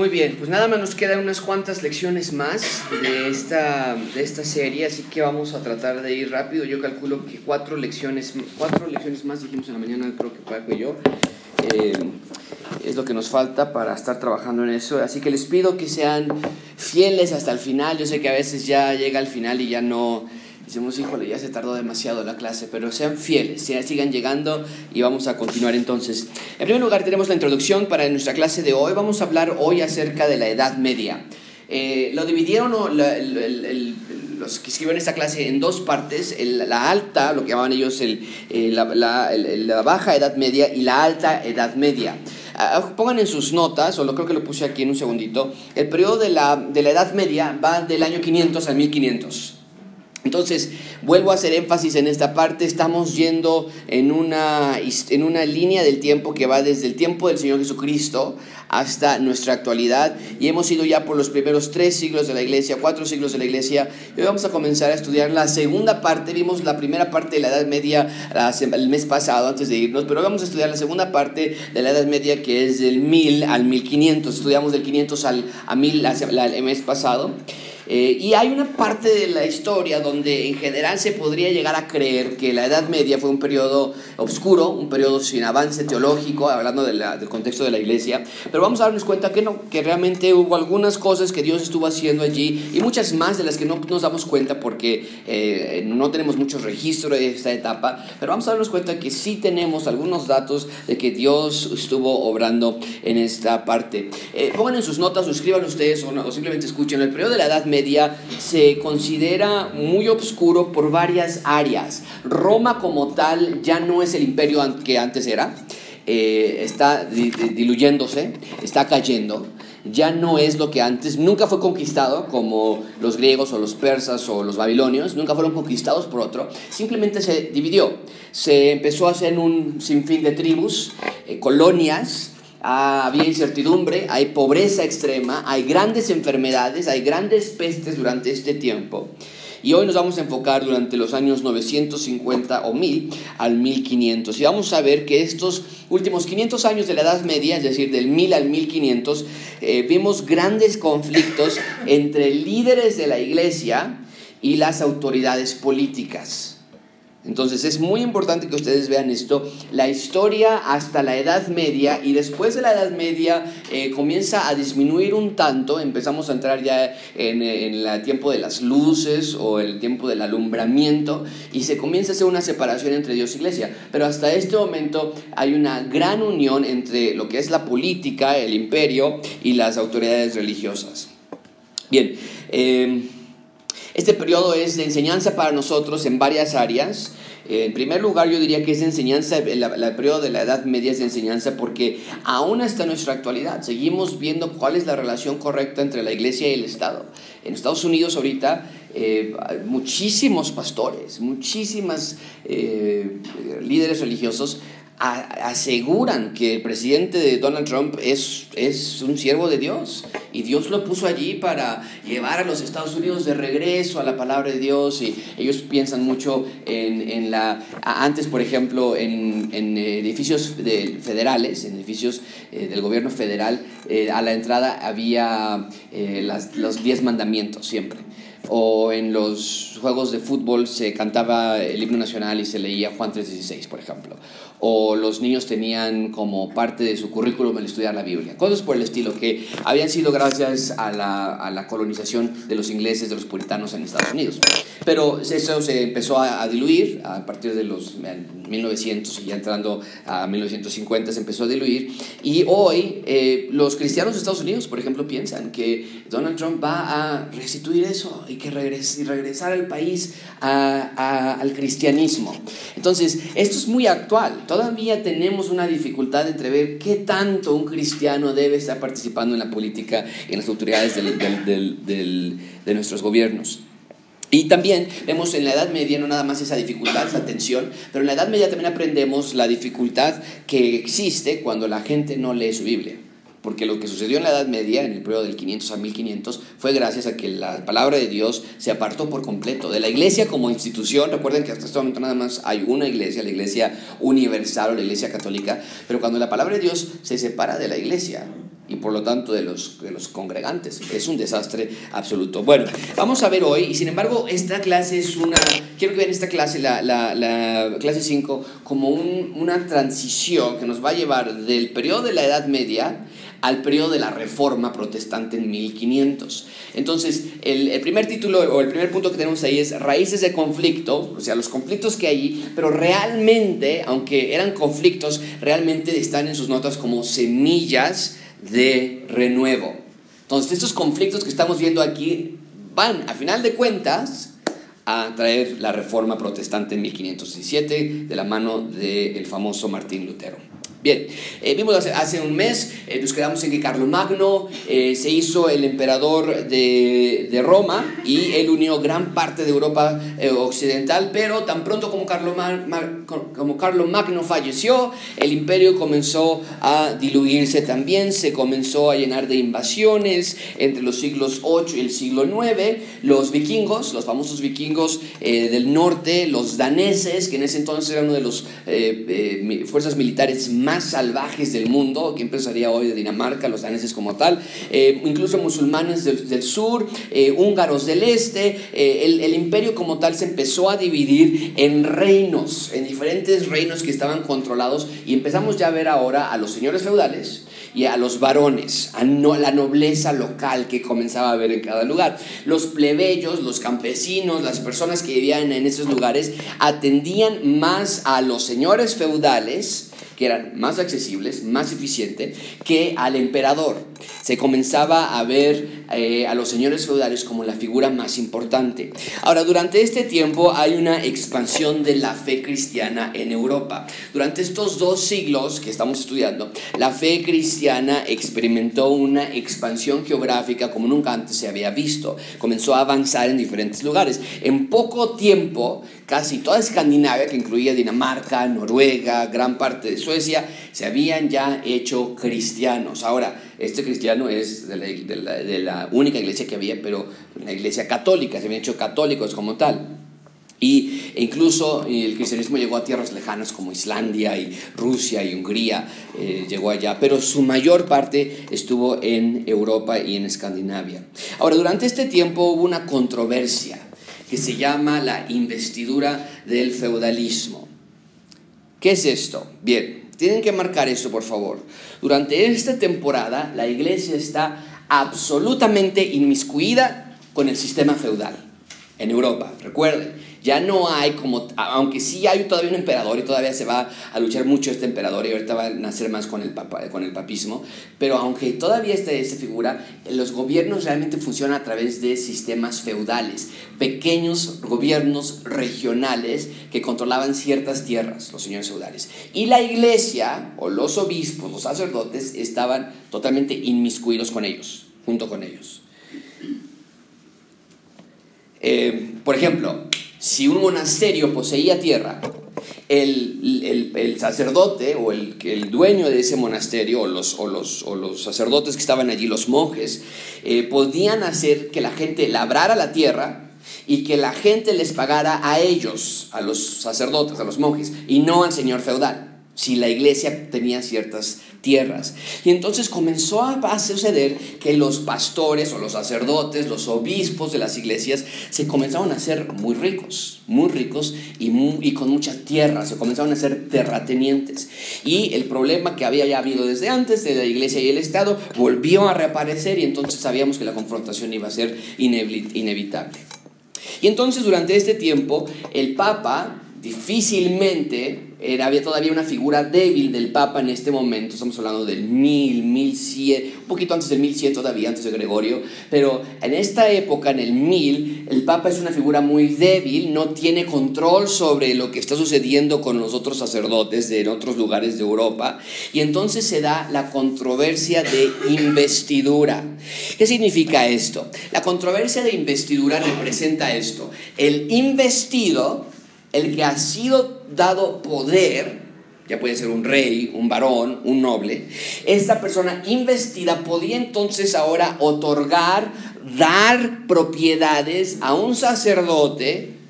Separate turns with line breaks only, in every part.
Muy bien, pues nada más nos quedan unas cuantas lecciones más de esta, de esta serie, así que vamos a tratar de ir rápido. Yo calculo que cuatro lecciones, cuatro lecciones más dijimos en la mañana, creo que Paco y yo. Eh, es lo que nos falta para estar trabajando en eso. Así que les pido que sean fieles hasta el final. Yo sé que a veces ya llega al final y ya no, decimos, híjole, ya se tardó demasiado la clase, pero sean fieles, sigan llegando y vamos a continuar entonces. En primer lugar, tenemos la introducción para nuestra clase de hoy. Vamos a hablar hoy acerca de la Edad Media. Eh, lo dividieron los que escriben esta clase en dos partes, la alta, lo que llamaban ellos el, la, la, baja Edad Media y la alta Edad Media. Ah, pongan en sus notas, o lo creo que lo puse aquí en un segundito, el periodo de la, de la Edad Media va del año 500 al 1500. Entonces, vuelvo a hacer énfasis en esta parte, estamos yendo en una, en una línea del tiempo que va desde el tiempo del Señor Jesucristo hasta nuestra actualidad. Y hemos ido ya por los primeros tres siglos de la iglesia, cuatro siglos de la iglesia. Y hoy vamos a comenzar a estudiar la segunda parte, vimos la primera parte de la Edad Media el mes pasado antes de irnos, pero vamos a estudiar la segunda parte de la Edad Media que es del 1000 al 1500, estudiamos del 500 al, a 1000 el mes pasado. Eh, y hay una parte de la historia donde en general se podría llegar a creer que la Edad Media fue un periodo oscuro, un periodo sin avance teológico, hablando del contexto de la iglesia, pero vamos a darnos cuenta que no, que realmente hubo algunas cosas que Dios estuvo haciendo allí y muchas más de las que no nos damos cuenta porque eh, no tenemos mucho registro de esta etapa, pero vamos a darnos cuenta que sí tenemos algunos datos de que Dios estuvo obrando en esta parte. Eh, pongan en sus notas o escriban ustedes o, o simplemente escuchen, el periodo de la Edad Media se considera muy oscuro por varias áreas. Roma como tal ya no es el imperio que antes era, eh, está diluyéndose, está cayendo. Ya no es lo que antes, nunca fue conquistado como los griegos o los persas o los babilonios, nunca fueron conquistados por otro, simplemente se dividió, se empezó a hacer un sinfín de tribus, eh, colonias, Ah, había incertidumbre, hay pobreza extrema, hay grandes enfermedades, hay grandes pestes durante este tiempo. Y hoy nos vamos a enfocar durante los años 950 o 1000 al 1500. Y vamos a ver que estos últimos 500 años de la Edad Media, es decir, del 1000 al 1500, eh, vimos grandes conflictos entre líderes de la iglesia y las autoridades políticas. Entonces es muy importante que ustedes vean esto, la historia hasta la Edad Media y después de la Edad Media eh, comienza a disminuir un tanto, empezamos a entrar ya en, el tiempo de las luces o el tiempo del alumbramiento y se comienza a hacer una separación entre Dios y Iglesia, pero hasta este momento hay una gran unión entre lo que es la política, el imperio y las autoridades religiosas. Bien, eh, este periodo es de enseñanza para nosotros en varias áreas. Eh, en primer lugar, yo diría que es de enseñanza, el, periodo de la Edad Media es de enseñanza porque aún hasta nuestra actualidad seguimos viendo cuál es la relación correcta entre la iglesia y el Estado. En Estados Unidos ahorita eh, muchísimos pastores, muchísimas eh, líderes religiosos aseguran que el presidente de Donald Trump es, es un siervo de Dios. Y Dios lo puso allí para llevar a los Estados Unidos de regreso a la palabra de Dios. Y ellos piensan mucho en, en la antes por ejemplo en, en edificios federales en edificios eh, del gobierno federal eh, a la entrada había eh, las, los diez mandamientos siempre o en los juegos de fútbol se cantaba el himno nacional y se leía Juan 3:16, por ejemplo, o los niños tenían como parte de su currículum el estudiar la Biblia, cosas por el estilo que habían sido gracias a la, a la colonización de los ingleses, de los puritanos en Estados Unidos. Pero eso se empezó a, diluir a partir de los 1900 y ya entrando a 1950 se empezó a diluir. Y hoy eh, los cristianos de Estados Unidos, por ejemplo, piensan que Donald Trump va a restituir eso y que regresar al país al cristianismo. Entonces, esto es muy actual. Todavía tenemos una dificultad entre ver qué tanto un cristiano debe estar participando en la política, en las autoridades de nuestros gobiernos. Y también vemos en la Edad Media no nada más esa dificultad, esa tensión, pero en la Edad Media también aprendemos la dificultad que existe cuando la gente no lee su Biblia. Porque lo que sucedió en la Edad Media, en el periodo del 500 a 1500, fue gracias a que la palabra de Dios se apartó por completo de la iglesia como institución. Recuerden que hasta este momento nada más hay una iglesia, la iglesia universal o la iglesia católica, pero cuando la palabra de Dios se separa de la iglesia, y por lo tanto de los, de los congregantes. Es un desastre absoluto. Bueno, vamos a ver hoy, y sin embargo, esta clase es una, quiero que vean esta clase, la, la, la clase 5, como un, una transición que nos va a llevar del periodo de la Edad Media al periodo de la Reforma Protestante en 1500. Entonces, el, el, primer título o el primer punto que tenemos ahí es raíces de conflicto, o sea, los conflictos que hay, pero realmente, aunque eran conflictos, realmente están en sus notas como semillas de renuevo. Entonces, estos conflictos que estamos viendo aquí van, a final de cuentas, a traer la reforma protestante en 1517 de la mano del famoso Martín Lutero. Bien, eh, vimos hace, un mes, eh, nos quedamos en que Carlomagno eh, se hizo el emperador de, de, Roma y él unió gran parte de Europa eh, occidental, pero tan pronto como Carlomagno, como Carlomagno falleció, el imperio comenzó a diluirse también, se comenzó a llenar de invasiones entre los siglos 8 y el siglo 9, los vikingos, los famosos vikingos del norte, los daneses, que en ese entonces eran uno de las fuerzas militares más más salvajes del mundo, que empezaría hoy de Dinamarca, los daneses como tal, eh, incluso musulmanes del, sur, eh, húngaros del este, eh, el, el, imperio como tal se empezó a dividir en reinos, en diferentes reinos que estaban controlados y empezamos ya a ver ahora a los señores feudales y a los varones, a no, la nobleza local que comenzaba a ver en cada lugar. Los plebeyos, los campesinos, las personas que vivían en esos lugares atendían más a los señores feudales, que eran más accesibles, más eficientes, que al emperador. Se comenzaba a ver eh, a los señores feudales como la figura más importante. Ahora, durante este tiempo hay una expansión de la fe cristiana en Europa. Durante estos dos siglos que estamos estudiando, la fe cristiana experimentó una expansión geográfica como nunca antes se había visto. Comenzó a avanzar en diferentes lugares. En poco tiempo, casi toda Escandinavia, que incluía Dinamarca, Noruega, gran parte de Suecia, se habían ya hecho cristianos. Ahora, este cristiano es de la, de la, única iglesia que había, pero la iglesia católica, se habían hecho católicos como tal. Y e incluso el cristianismo llegó a tierras lejanas como Islandia y Rusia y Hungría, eh, llegó allá, pero su mayor parte estuvo en Europa y en Escandinavia. Ahora, durante este tiempo hubo una controversia que se llama la investidura del feudalismo. ¿Qué es esto? Bien, tienen que marcar esto, por favor. Durante esta temporada, la iglesia está absolutamente inmiscuida con el sistema feudal en Europa. Recuerden, ya no hay como, aunque sí hay todavía un emperador y todavía se va a luchar mucho este emperador y ahorita va a nacer más con el, papa, con el papismo, pero aunque todavía esté esta figura, los gobiernos realmente funcionan a través de sistemas feudales, pequeños gobiernos regionales que controlaban ciertas tierras, los señores feudales. Y la iglesia o los obispos, los sacerdotes, estaban totalmente inmiscuidos con ellos, junto con ellos. Eh, por ejemplo, si un monasterio poseía tierra, el, sacerdote o el, el, dueño de ese monasterio o los, o los, o los sacerdotes que estaban allí, los monjes, eh, podían hacer que la gente labrara la tierra y que la gente les pagara a ellos, a los sacerdotes, a los monjes, y no al señor feudal si la iglesia tenía ciertas tierras. Y entonces comenzó a suceder que los pastores o los sacerdotes, los obispos de las iglesias, se comenzaron a hacer muy ricos, muy ricos y, y con muchas tierras, se comenzaron a ser terratenientes. Y el problema que había ya habido desde antes de la iglesia y el Estado volvió a reaparecer y entonces sabíamos que la confrontación iba a ser inevitable. Y entonces durante este tiempo el Papa difícilmente era, había todavía una figura débil del Papa en este momento, estamos hablando del 1000, 1100, un poquito antes del 1100 todavía, antes de Gregorio, pero en esta época, en el 1000, el Papa es una figura muy débil, no tiene control sobre lo que está sucediendo con los otros sacerdotes de otros lugares de Europa, y entonces se da la controversia de investidura. ¿Qué significa esto? La controversia de investidura representa esto, el investido el que ha sido dado poder, ya puede ser un rey, un varón, un noble, esta persona investida podía entonces ahora otorgar, dar propiedades a un sacerdote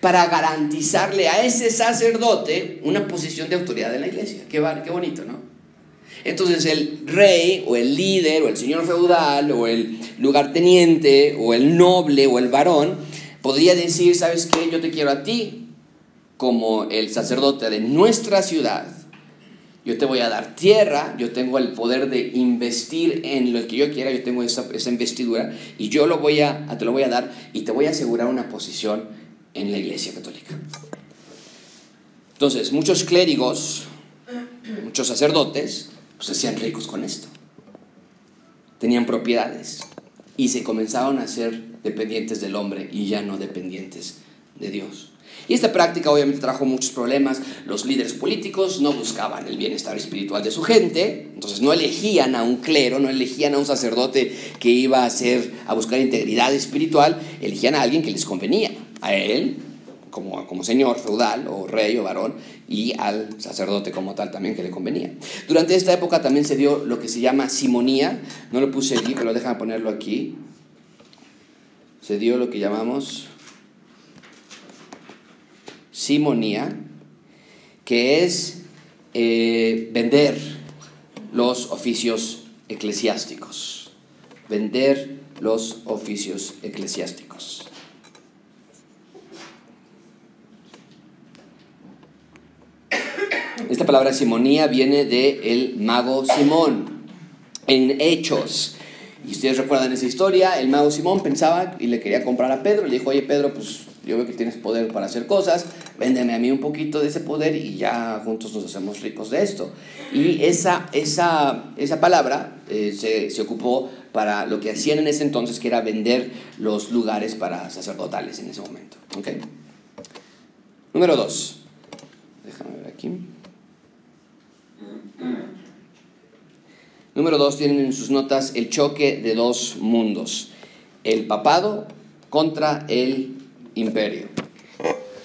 para garantizarle a ese sacerdote una posición de autoridad en la iglesia. Qué, bonito, ¿no? Entonces el rey o el líder o el señor feudal o el lugarteniente o el noble o el varón podría decir, ¿sabes qué? Yo te quiero a ti como el sacerdote de nuestra ciudad. Yo te voy a dar tierra, yo tengo el poder de investir en lo que yo quiera, yo tengo esa, investidura y yo lo voy a, te lo voy a dar y te voy a asegurar una posición en la iglesia católica. Entonces, muchos clérigos, muchos sacerdotes, pues se hacían ricos con esto. Tenían propiedades y se comenzaron a ser dependientes del hombre y ya no dependientes de Dios. Y esta práctica obviamente trajo muchos problemas. Los líderes políticos no buscaban el bienestar espiritual de su gente, entonces no elegían a un clero, no elegían a un sacerdote que iba a, hacer, a buscar integridad espiritual, elegían a alguien que les convenía, a él como, como señor feudal o rey o varón y al sacerdote como tal también que le convenía. Durante esta época también se dio lo que se llama simonía, no lo puse allí, pero déjame ponerlo aquí. Se dio lo que llamamos simonía, que es eh, vender los oficios eclesiásticos. Vender los oficios eclesiásticos. Esta palabra simonía viene de el mago Simón. En Hechos, y ustedes recuerdan esa historia, el mago Simón pensaba y le quería comprar a Pedro, le dijo, oye Pedro, pues yo veo que tienes poder para hacer cosas, véndeme a mí un poquito de ese poder y ya juntos nos hacemos ricos de esto. Y esa, esa, esa palabra eh, se, se, ocupó para lo que hacían en ese entonces, que era vender los lugares para sacerdotales en ese momento. ¿Okay? Número dos. Déjame ver aquí. Número dos, tienen en sus notas el choque de dos mundos. El papado contra el imperio.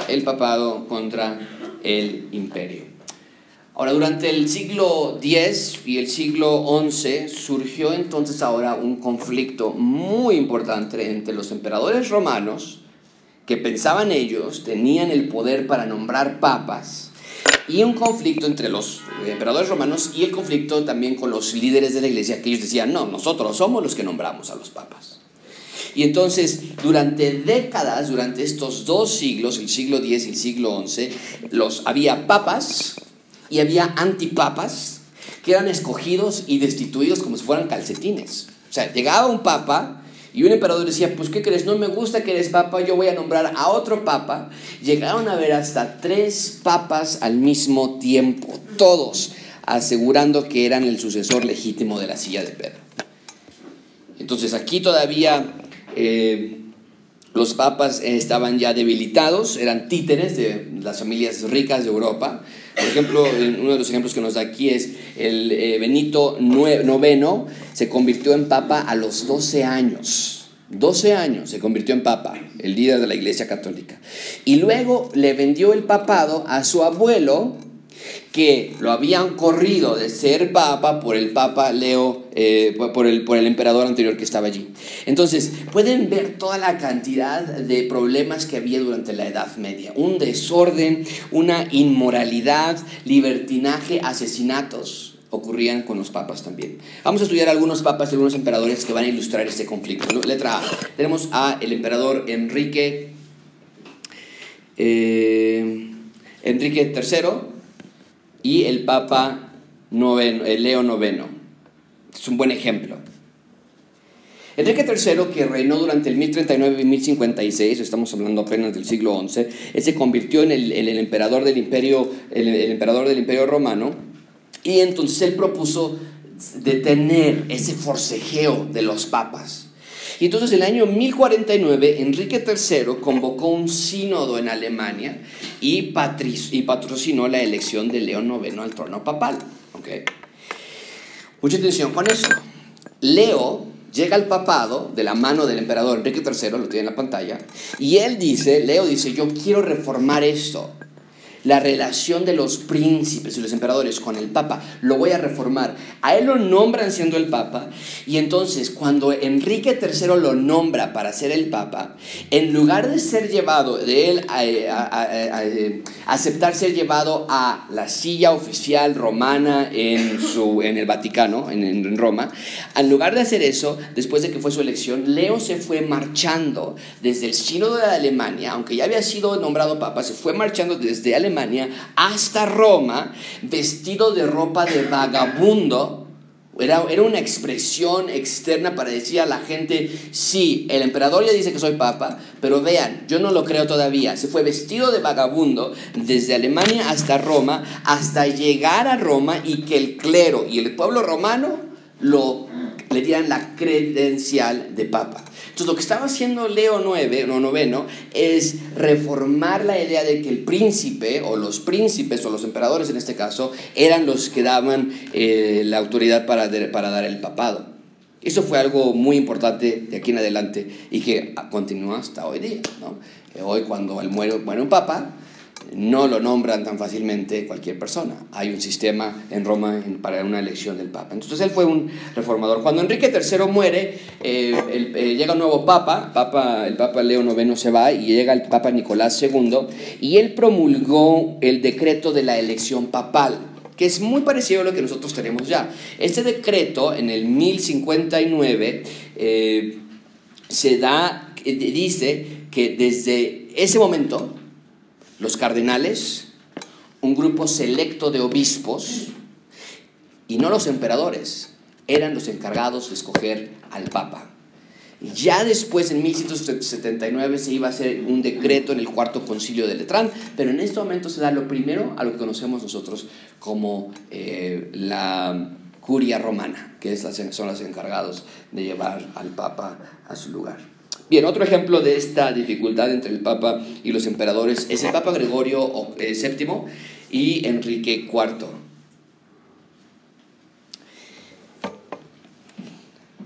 El papado contra el imperio. Ahora, durante el siglo X y el siglo XI surgió entonces ahora un conflicto muy importante entre los emperadores romanos, que pensaban ellos tenían el poder para nombrar papas, y un conflicto entre los emperadores romanos y el conflicto también con los líderes de la iglesia, que ellos decían, no, nosotros somos los que nombramos a los papas. Y entonces, durante décadas, durante estos dos siglos, el siglo X y el siglo XI, los, había papas y había antipapas que eran escogidos y destituidos como si fueran calcetines. O sea, llegaba un papa y un emperador decía, pues ¿qué crees? No me gusta que eres papa, yo voy a nombrar a otro papa. Llegaron a ver hasta tres papas al mismo tiempo, todos asegurando que eran el sucesor legítimo de la silla de Pedro. Entonces aquí todavía eh, los papas estaban ya debilitados, eran títeres de las familias ricas de Europa. Por ejemplo, uno de los ejemplos que nos da aquí es el eh, Benito IX se convirtió en papa a los 12 años. 12 años se convirtió en papa, el líder de la Iglesia Católica. Y luego le vendió el papado a su abuelo, que lo habían corrido de ser papa por el papa Leo, eh, por, el, por el emperador anterior que estaba allí. Entonces, pueden ver toda la cantidad de problemas que había durante la Edad Media. Un desorden, una inmoralidad, libertinaje, asesinatos ocurrían con los papas también. Vamos a estudiar algunos papas y algunos emperadores que van a ilustrar este conflicto. Letra A. Tenemos a el emperador Enrique, eh, Enrique III y el Papa noveno, el Leo IX. Es un buen ejemplo. Enrique III, que reinó durante el 1039 y 1056, estamos hablando apenas del siglo XI, él se convirtió en el, emperador, del imperio, el, emperador del imperio romano y entonces él propuso detener ese forcejeo de los papas. Y entonces en el año 1049 Enrique III convocó un sínodo en Alemania y, y patrocinó la elección de León IX al trono papal. ¿okay? Mucha atención con eso. Leo llega al papado de la mano del emperador Enrique III, lo tiene en la pantalla, y él dice, Leo dice, yo quiero reformar esto. La relación de los príncipes y los emperadores con el Papa, lo voy a reformar. A él lo nombran siendo el Papa y entonces cuando Enrique III lo nombra para ser el Papa, en lugar de ser llevado, de él a, eh, aceptar ser llevado a la silla oficial romana en, su, en el Vaticano, en, en Roma, en lugar de hacer eso, después de que fue su elección, Leo se fue marchando desde el sínodo de Alemania, aunque ya había sido nombrado Papa, se fue marchando desde Alemania, Alemania hasta Roma vestido de ropa de vagabundo. Era, era, una expresión externa para decir a la gente, sí, el emperador ya dice que soy papa, pero vean, yo no lo creo todavía. Se fue vestido de vagabundo desde Alemania hasta Roma, hasta llegar a Roma y que el clero y el pueblo romano lo, le dieran la credencial de papa. Entonces lo que estaba haciendo Leo IX, no noveno, es reformar la idea de que el príncipe, o los príncipes, o los emperadores en este caso, eran los que daban eh, la autoridad para, para dar el papado. Eso fue algo muy importante de aquí en adelante y que continúa hasta hoy día. ¿no? Hoy cuando muere, muere un papa, no lo nombran tan fácilmente cualquier persona. Hay un sistema en Roma para una elección del Papa. Entonces él fue un reformador. Cuando Enrique III muere, eh, eh, llega un nuevo Papa, Papa, el Papa Leo IX se va y llega el Papa Nicolás II y él promulgó el decreto de la elección papal que es muy parecido a lo que nosotros tenemos ya. Este decreto en el 1059 eh, se da, dice que desde ese momento los cardenales, un grupo selecto de obispos, y no los emperadores, eran los encargados de escoger al Papa. Ya después, en 1179, se iba a hacer un decreto en el cuarto concilio de Letrán, pero en este momento se da lo primero a lo que conocemos nosotros como eh, la curia romana, que son los encargados de llevar al Papa a su lugar. Bien, otro ejemplo de esta dificultad entre el Papa y los emperadores es el Papa Gregorio VII eh, y Enrique IV.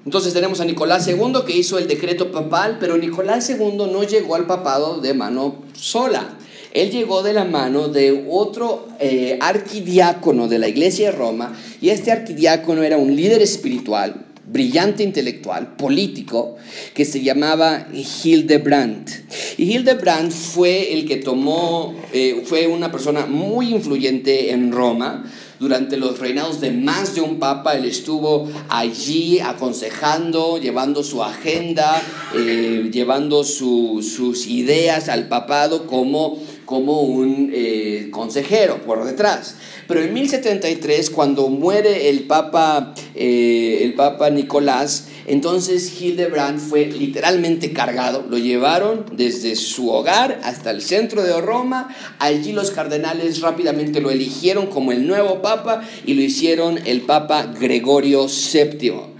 Entonces tenemos a Nicolás II que hizo el decreto papal, pero Nicolás II no llegó al papado de mano sola. Él llegó de la mano de otro eh, arquidiácono de la iglesia de Roma y este arquidiácono era un líder espiritual, brillante intelectual, político, que se llamaba Hildebrandt. Y Hildebrandt fue el que tomó, eh, fue una persona muy influyente en Roma. Durante los reinados de más de un papa, él estuvo allí aconsejando, llevando su agenda, eh, llevando sus ideas al papado como como un eh, consejero por detrás. Pero en 1073, cuando muere el Papa, eh, el Papa Nicolás, entonces Hildebrand fue literalmente cargado. Lo llevaron desde su hogar hasta el centro de Roma. Allí los cardenales rápidamente lo eligieron como el nuevo Papa y lo hicieron el Papa Gregorio VII.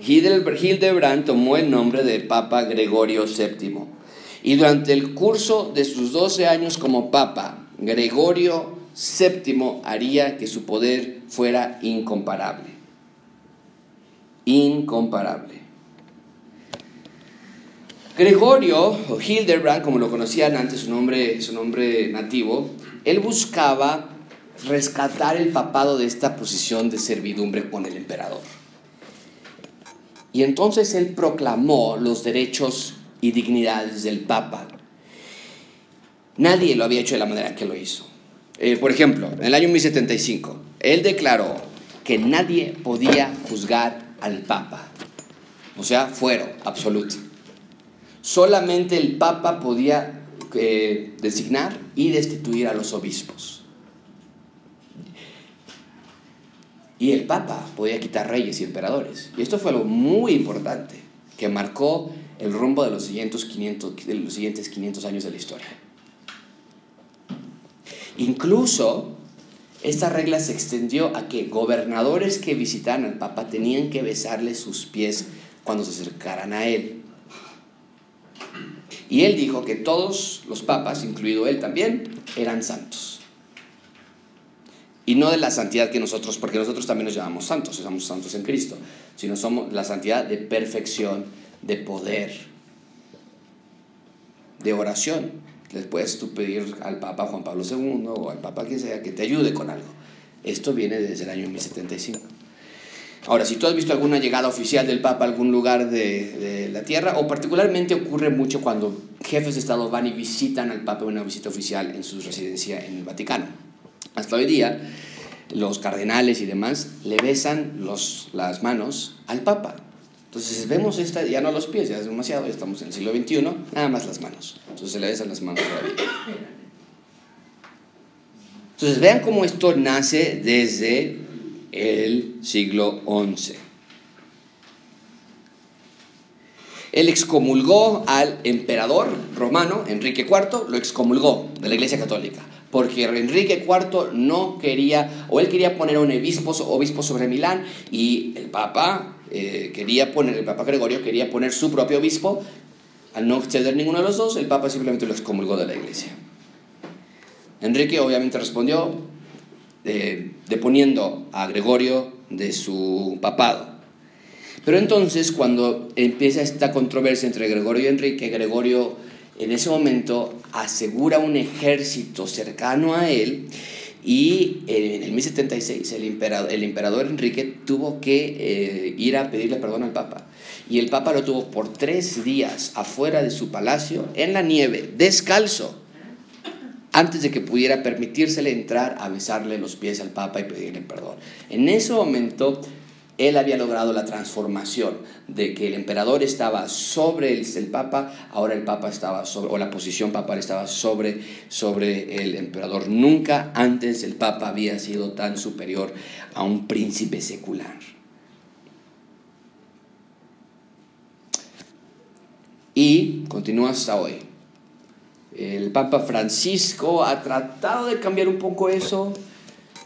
Hildebrand tomó el nombre del Papa Gregorio VII. Y durante el curso de sus 12 años como papa, Gregorio VII haría que su poder fuera incomparable. Incomparable. Gregorio, o Hildebrand, como lo conocían antes su nombre, su nombre nativo, él buscaba rescatar el papado de esta posición de servidumbre con el emperador. Y entonces él proclamó los derechos y dignidades del Papa. Nadie lo había hecho de la manera que lo hizo. Eh, por ejemplo, en el año 1075, él declaró que nadie podía juzgar al Papa, o sea, fuero absoluto. Solamente el Papa podía eh, designar y destituir a los obispos. Y el Papa podía quitar reyes y emperadores. Y esto fue algo muy importante que marcó el rumbo de los siguientes 500, de los siguientes 500 años de la historia. Incluso esta regla se extendió a que gobernadores que visitaran al Papa tenían que besarle sus pies cuando se acercaran a él. Y él dijo que todos los papas, incluido él también, eran santos. Y no de la santidad que nosotros, porque nosotros también nos llamamos santos, somos santos en Cristo, sino somos la santidad de perfección de poder, de oración. les puedes tú pedir al Papa Juan Pablo II o al Papa que sea que te ayude con algo. Esto viene desde el año 1075. Ahora, si tú has visto alguna llegada oficial del Papa a algún lugar de, de, la Tierra, o particularmente ocurre mucho cuando jefes de Estado van y visitan al Papa en una visita oficial en su residencia en el Vaticano. Hasta hoy día, los cardenales y demás le besan los, las manos al Papa. Entonces vemos esta, ya no los pies, ya es demasiado, ya estamos en el siglo XXI, nada más las manos. Entonces se le besan las manos todavía. Entonces vean cómo esto nace desde el siglo XI. Él excomulgó al emperador romano, Enrique IV, lo excomulgó de la Iglesia Católica, porque Enrique IV no quería, o él quería poner un obispo, obispo sobre Milán, y el Papa eh, quería poner, el Papa Gregorio quería poner su propio obispo, al no ceder ninguno de los dos, el Papa simplemente lo excomulgó de la Iglesia. Enrique obviamente respondió eh, deponiendo a Gregorio de su papado. Pero entonces cuando empieza esta controversia entre Gregorio y Enrique, Gregorio en ese momento asegura un ejército cercano a él y en el 1076 el emperador, el emperador Enrique tuvo que eh, ir a pedirle perdón al Papa. Y el Papa lo tuvo por tres días afuera de su palacio, en la nieve, descalzo, antes de que pudiera permitírsele entrar a besarle los pies al Papa y pedirle perdón. En ese momento él había logrado la transformación de que el emperador estaba sobre el, Papa, ahora el Papa estaba sobre, o la posición papal estaba sobre, sobre el emperador. Nunca antes el Papa había sido tan superior a un príncipe secular. Y continúa hasta hoy. El Papa Francisco ha tratado de cambiar un poco eso.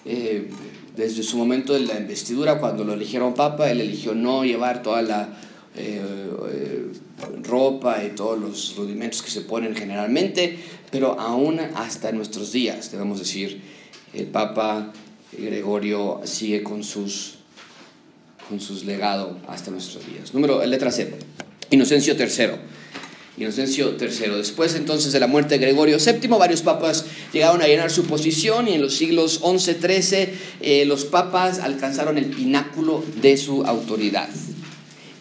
Eh, desde su momento de la investidura, cuando lo eligieron Papa, él eligió no llevar toda la eh, eh, ropa y todos los rudimentos que se ponen generalmente, pero aún hasta nuestros días, debemos decir, el Papa Gregorio sigue con sus, con sus legados hasta nuestros días. Número, letra C, Inocencio III. Inocencio III. Después entonces de la muerte de Gregorio VII, varios papas llegaron a llenar su posición y en los siglos XI-XIII eh, los papas alcanzaron el pináculo de su autoridad.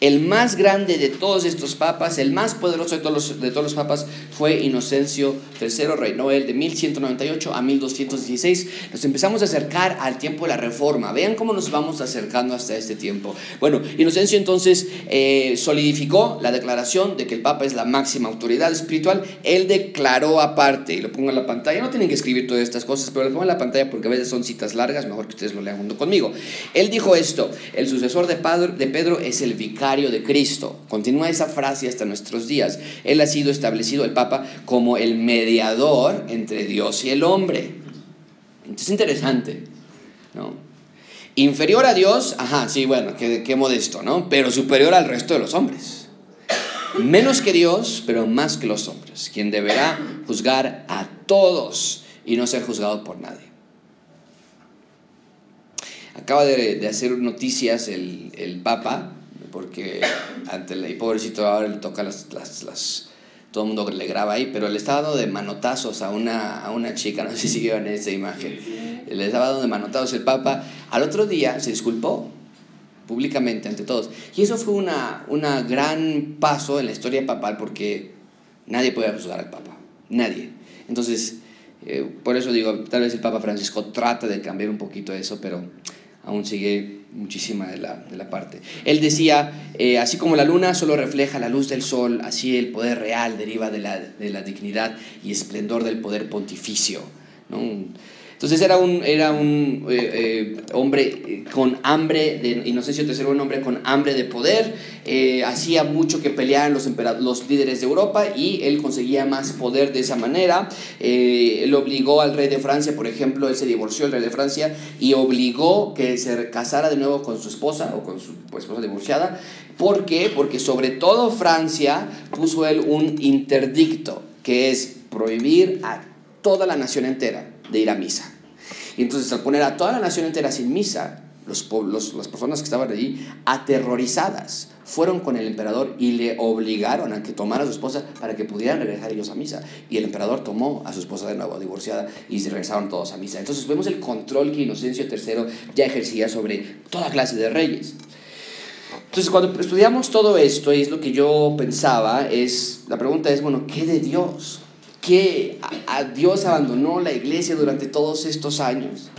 El más grande de todos estos papas, el más poderoso de todos los, de todos los papas, fue Inocencio III, reinó él de 1198 a 1216. Nos empezamos a acercar al tiempo de la reforma. Vean cómo nos vamos acercando hasta este tiempo. Bueno, Inocencio entonces eh, solidificó la declaración de que el papa es la máxima autoridad espiritual. Él declaró aparte, y lo pongo en la pantalla, no tienen que escribir todas estas cosas, pero lo pongo en la pantalla porque a veces son citas largas, mejor que ustedes lo lean junto conmigo. Él dijo esto, el sucesor de de Pedro es el vicario de Cristo. Continúa esa frase hasta nuestros días. Él ha sido establecido, el Papa, como el mediador entre Dios y el hombre. Es interesante, ¿no? Inferior a Dios, ajá, sí, bueno, qué, modesto, ¿no? Pero superior al resto de los hombres. Menos que Dios, pero más que los hombres, quien deberá juzgar a todos y no ser juzgado por nadie. Acaba de, hacer noticias el Papa porque ante el, y pobrecito ahora le toca las, las, las, todo el mundo le graba ahí, pero le estaba dando de manotazos a una, a una chica, no sé si vieron esa imagen, le estaba dando de manotazos el Papa, al otro día se disculpó públicamente ante todos, y eso fue una, una gran paso en la historia papal porque nadie puede juzgar al Papa, nadie. Entonces, eh, por eso digo, tal vez el Papa Francisco trata de cambiar un poquito eso, pero aún sigue muchísima de la, de la parte. Él decía, eh, así como la luna solo refleja la luz del sol, así el poder real deriva de la, de la dignidad y esplendor del poder pontificio. ¿no? Entonces era un, era un eh, eh, hombre eh, con hambre, de, Inocencio III un hombre con hambre de poder, hacía mucho que pelearan los, los líderes de Europa y él conseguía más poder de esa manera. él obligó al rey de Francia, por ejemplo, él se divorció, el rey de Francia, y obligó que se casara de nuevo con su esposa o con su esposa divorciada. ¿Por qué? Porque sobre todo Francia puso él un interdicto, que es prohibir a toda la nación entera de ir a misa. Y entonces al poner a toda la nación entera sin misa, los, las personas que estaban allí, aterrorizadas, fueron con el emperador y le obligaron a que tomara a su esposa para que pudieran regresar ellos a misa. Y el emperador tomó a su esposa de nuevo divorciada y se regresaron todos a misa. Entonces vemos el control que Inocencio III ya ejercía sobre toda clase de reyes. Entonces cuando estudiamos todo esto, y es lo que yo pensaba, es, la pregunta es, bueno, ¿qué de Dios? ¿Qué a Dios abandonó la iglesia durante todos estos años?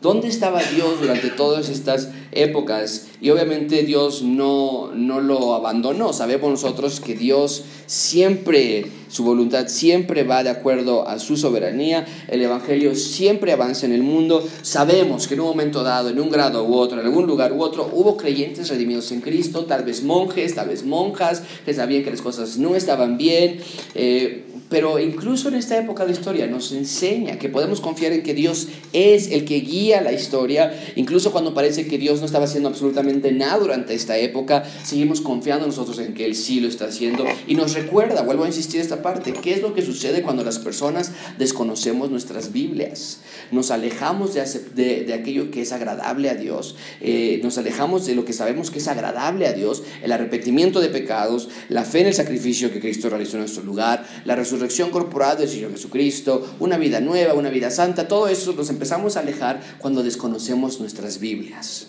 ¿Dónde estaba Dios durante todas estas épocas? Y obviamente Dios no, no lo abandonó. Sabemos nosotros que Dios siempre, su voluntad siempre va de acuerdo a su soberanía. El Evangelio siempre avanza en el mundo. Sabemos que en un momento dado, en un grado u otro, en algún lugar u otro, hubo creyentes redimidos en Cristo, tal vez monjes, tal vez monjas, que sabían que las cosas no estaban bien. Eh, pero incluso en esta época de historia nos enseña que podemos confiar en que Dios es el que guía la historia. Incluso cuando parece que Dios no estaba haciendo absolutamente nada durante esta época, seguimos confiando nosotros en que Él sí lo está haciendo. Y nos recuerda, vuelvo a insistir esta parte, ¿qué es lo que sucede cuando las personas desconocemos nuestras Biblias? Nos alejamos de, de, aquello que es agradable a Dios, eh, nos alejamos de lo que sabemos que es agradable a Dios, el arrepentimiento de pecados, la fe en el sacrificio que Cristo realizó en nuestro lugar, la resurrección resurrección corporal del Señor Jesucristo, una vida nueva, una vida santa, todo eso nos empezamos a alejar cuando desconocemos nuestras Biblias.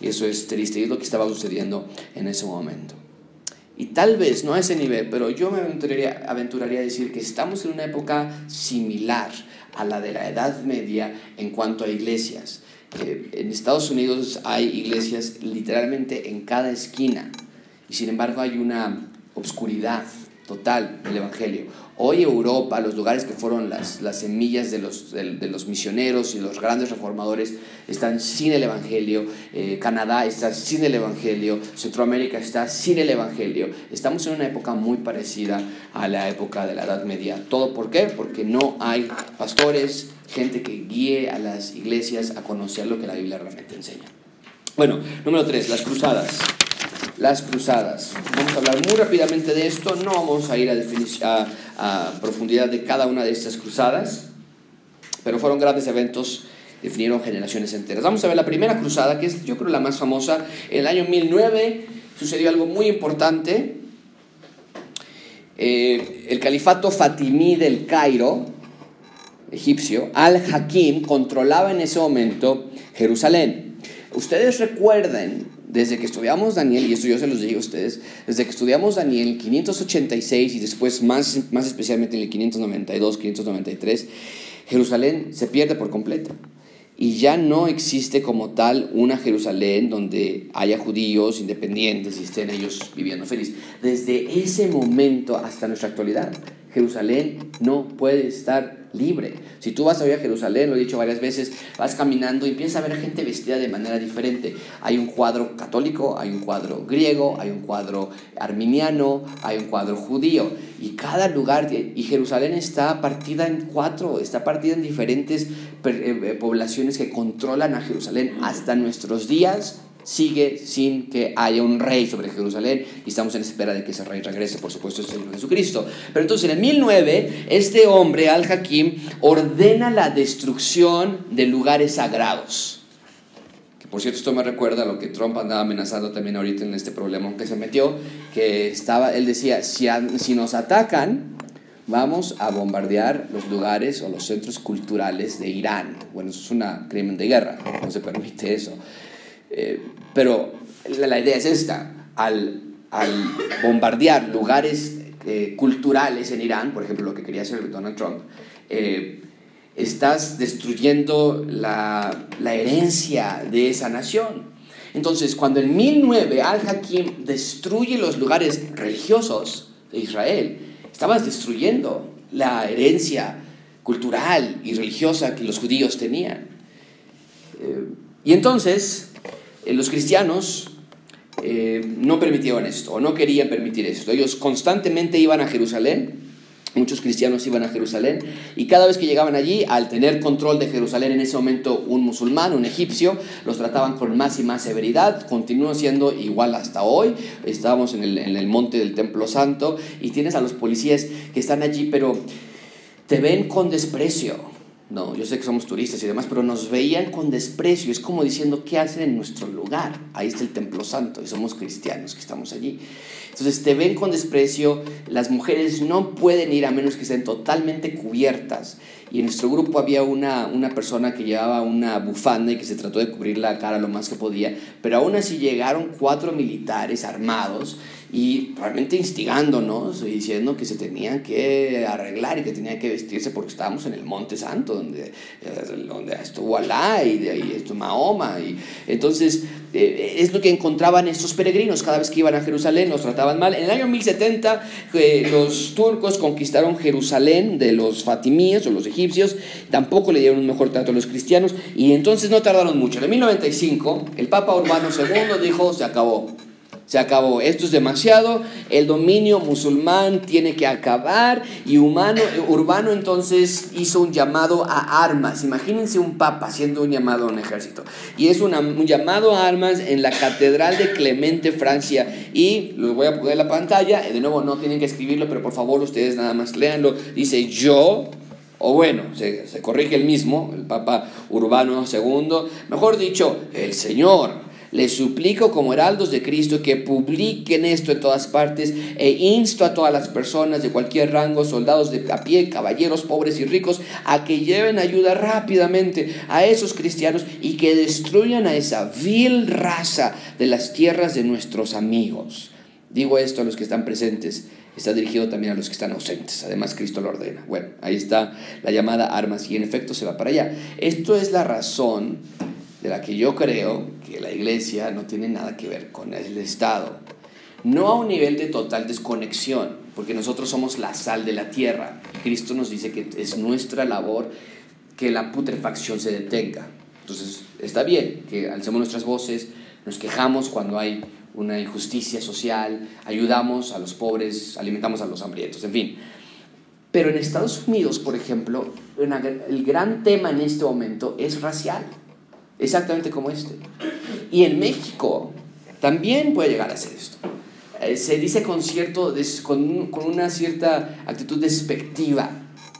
Y eso es triste y es lo que estaba sucediendo en ese momento. Y tal vez, no a ese nivel, pero yo me aventuraría, aventuraría a decir que estamos en una época similar a la de la Edad Media en cuanto a iglesias. Eh, en Estados Unidos hay iglesias literalmente en cada esquina y sin embargo hay una obscuridad total del Evangelio. Hoy Europa, los lugares que fueron las, las semillas de los, de, los, misioneros y los grandes reformadores, están sin el Evangelio. Eh, Canadá está sin el Evangelio. Centroamérica está sin el Evangelio. Estamos en una época muy parecida a la época de la Edad Media. ¿Todo por qué? Porque no hay pastores, gente que guíe a las iglesias a conocer lo que la Biblia realmente enseña. Bueno, número tres, las cruzadas las cruzadas. Vamos a hablar muy rápidamente de esto, no vamos a ir a, a, profundidad de cada una de estas cruzadas, pero fueron grandes eventos, definieron generaciones enteras. Vamos a ver la primera cruzada, que es yo creo la más famosa. En el año 1009 sucedió algo muy importante. Eh, el califato fatimí del Cairo, egipcio, al-Hakim, controlaba en ese momento Jerusalén. Ustedes recuerden desde que estudiamos Daniel, y esto yo se los digo a ustedes, desde que estudiamos Daniel 586 y después más, más especialmente en el 592, 593, Jerusalén se pierde por completo. Y ya no existe como tal una Jerusalén donde haya judíos independientes y estén ellos viviendo feliz. Desde ese momento hasta nuestra actualidad, Jerusalén no puede estar libre. Si tú vas ir a Jerusalén, lo he dicho varias veces, vas caminando y empiezas a ver gente vestida de manera diferente. Hay un cuadro católico, hay un cuadro griego, hay un cuadro arminiano, hay un cuadro judío. Y cada lugar, y Jerusalén está partida en cuatro, está partida en diferentes eh, eh, poblaciones que controlan a Jerusalén hasta nuestros días sigue sin que haya un rey sobre Jerusalén y estamos en espera de que ese rey regrese, por supuesto, es el Señor Jesucristo. Pero entonces en el 1009, este hombre, Al-Hakim, ordena la destrucción de lugares sagrados. Que por cierto, esto me recuerda a lo que Trump andaba amenazando también ahorita en este problema que se metió, que estaba, él decía, si, si nos atacan, vamos a bombardear los lugares o los centros culturales de Irán. Bueno, eso es un crimen de guerra, no se permite eso. Eh, pero la, idea es esta, al, bombardear lugares eh, culturales en Irán, por ejemplo lo que quería hacer Donald Trump, eh, estás destruyendo la, la, herencia de esa nación. Entonces, cuando en 1009 Al-Hakim destruye los lugares religiosos de Israel, estabas destruyendo la herencia cultural y religiosa que los judíos tenían. y entonces, eh, los cristianos eh, no permitieron esto, o no querían permitir esto. Ellos constantemente iban a Jerusalén, muchos cristianos iban a Jerusalén, y cada vez que llegaban allí, al tener control de Jerusalén en ese momento un musulmán, un egipcio, los trataban con más y más severidad, continúa siendo igual hasta hoy. Estábamos en el, en el monte del Templo Santo, y tienes a los policías que están allí, pero te ven con desprecio No, yo sé que somos turistas y demás, pero nos veían con desprecio. Es como diciendo, ¿qué hacen en nuestro lugar? Ahí está el templo santo y somos cristianos que estamos allí. Entonces te ven con desprecio, las mujeres no pueden ir a menos que estén totalmente cubiertas. Y en nuestro grupo había una, una persona que llevaba una bufanda y que se trató de cubrir la cara lo más que podía, pero aún así llegaron cuatro militares armados y realmente instigándonos y diciendo que se tenían que arreglar y que tenían que vestirse porque estábamos en el Monte Santo, donde, eh, donde estuvo Alá y de ahí estuvo Mahoma. Y entonces eh, es lo que encontraban estos peregrinos cada vez que iban a Jerusalén, los trataban mal. En el año 1070 eh, los turcos conquistaron Jerusalén de los fatimíes o los egipcios, tampoco le dieron un mejor trato a los cristianos y entonces no tardaron mucho. En 1095 el Papa Urbano II dijo, se acabó se acabó. Esto es demasiado. El dominio musulmán tiene que acabar. Y humano, Urbano entonces hizo un llamado a armas. Imagínense un papa haciendo un llamado a un ejército. Y es un llamado a armas en la Catedral de Clemente, Francia. Y lo voy a poner en la pantalla. De nuevo, no tienen que escribirlo, pero por favor ustedes nada más léanlo. Dice yo. O bueno, se, se corrige el mismo, el Papa Urbano II. Mejor dicho, el Señor les suplico como heraldos de Cristo que publiquen esto en todas partes e insto a todas las personas de cualquier rango, soldados de a pie, caballeros, pobres y ricos, a que lleven ayuda rápidamente a esos cristianos y que destruyan a esa vil raza de las tierras de nuestros amigos. Digo esto a los que están presentes, está dirigido también a los que están ausentes. Además, Cristo lo ordena. Bueno, ahí está la llamada armas y en efecto se va para allá. Esto es la razón de la que yo creo que la iglesia no tiene nada que ver con el Estado. No a un nivel de total desconexión, porque nosotros somos la sal de la tierra. Cristo nos dice que es nuestra labor que la putrefacción se detenga. Entonces, está bien que alcemos nuestras voces, nos quejamos cuando hay una injusticia social, ayudamos a los pobres, alimentamos a los hambrientos, en fin. Pero en Estados Unidos, por ejemplo, el gran tema en este momento es racial exactamente como este. Y en México también puede llegar a ser esto. Eh, se dice con, cierto, con, con, una cierta actitud despectiva,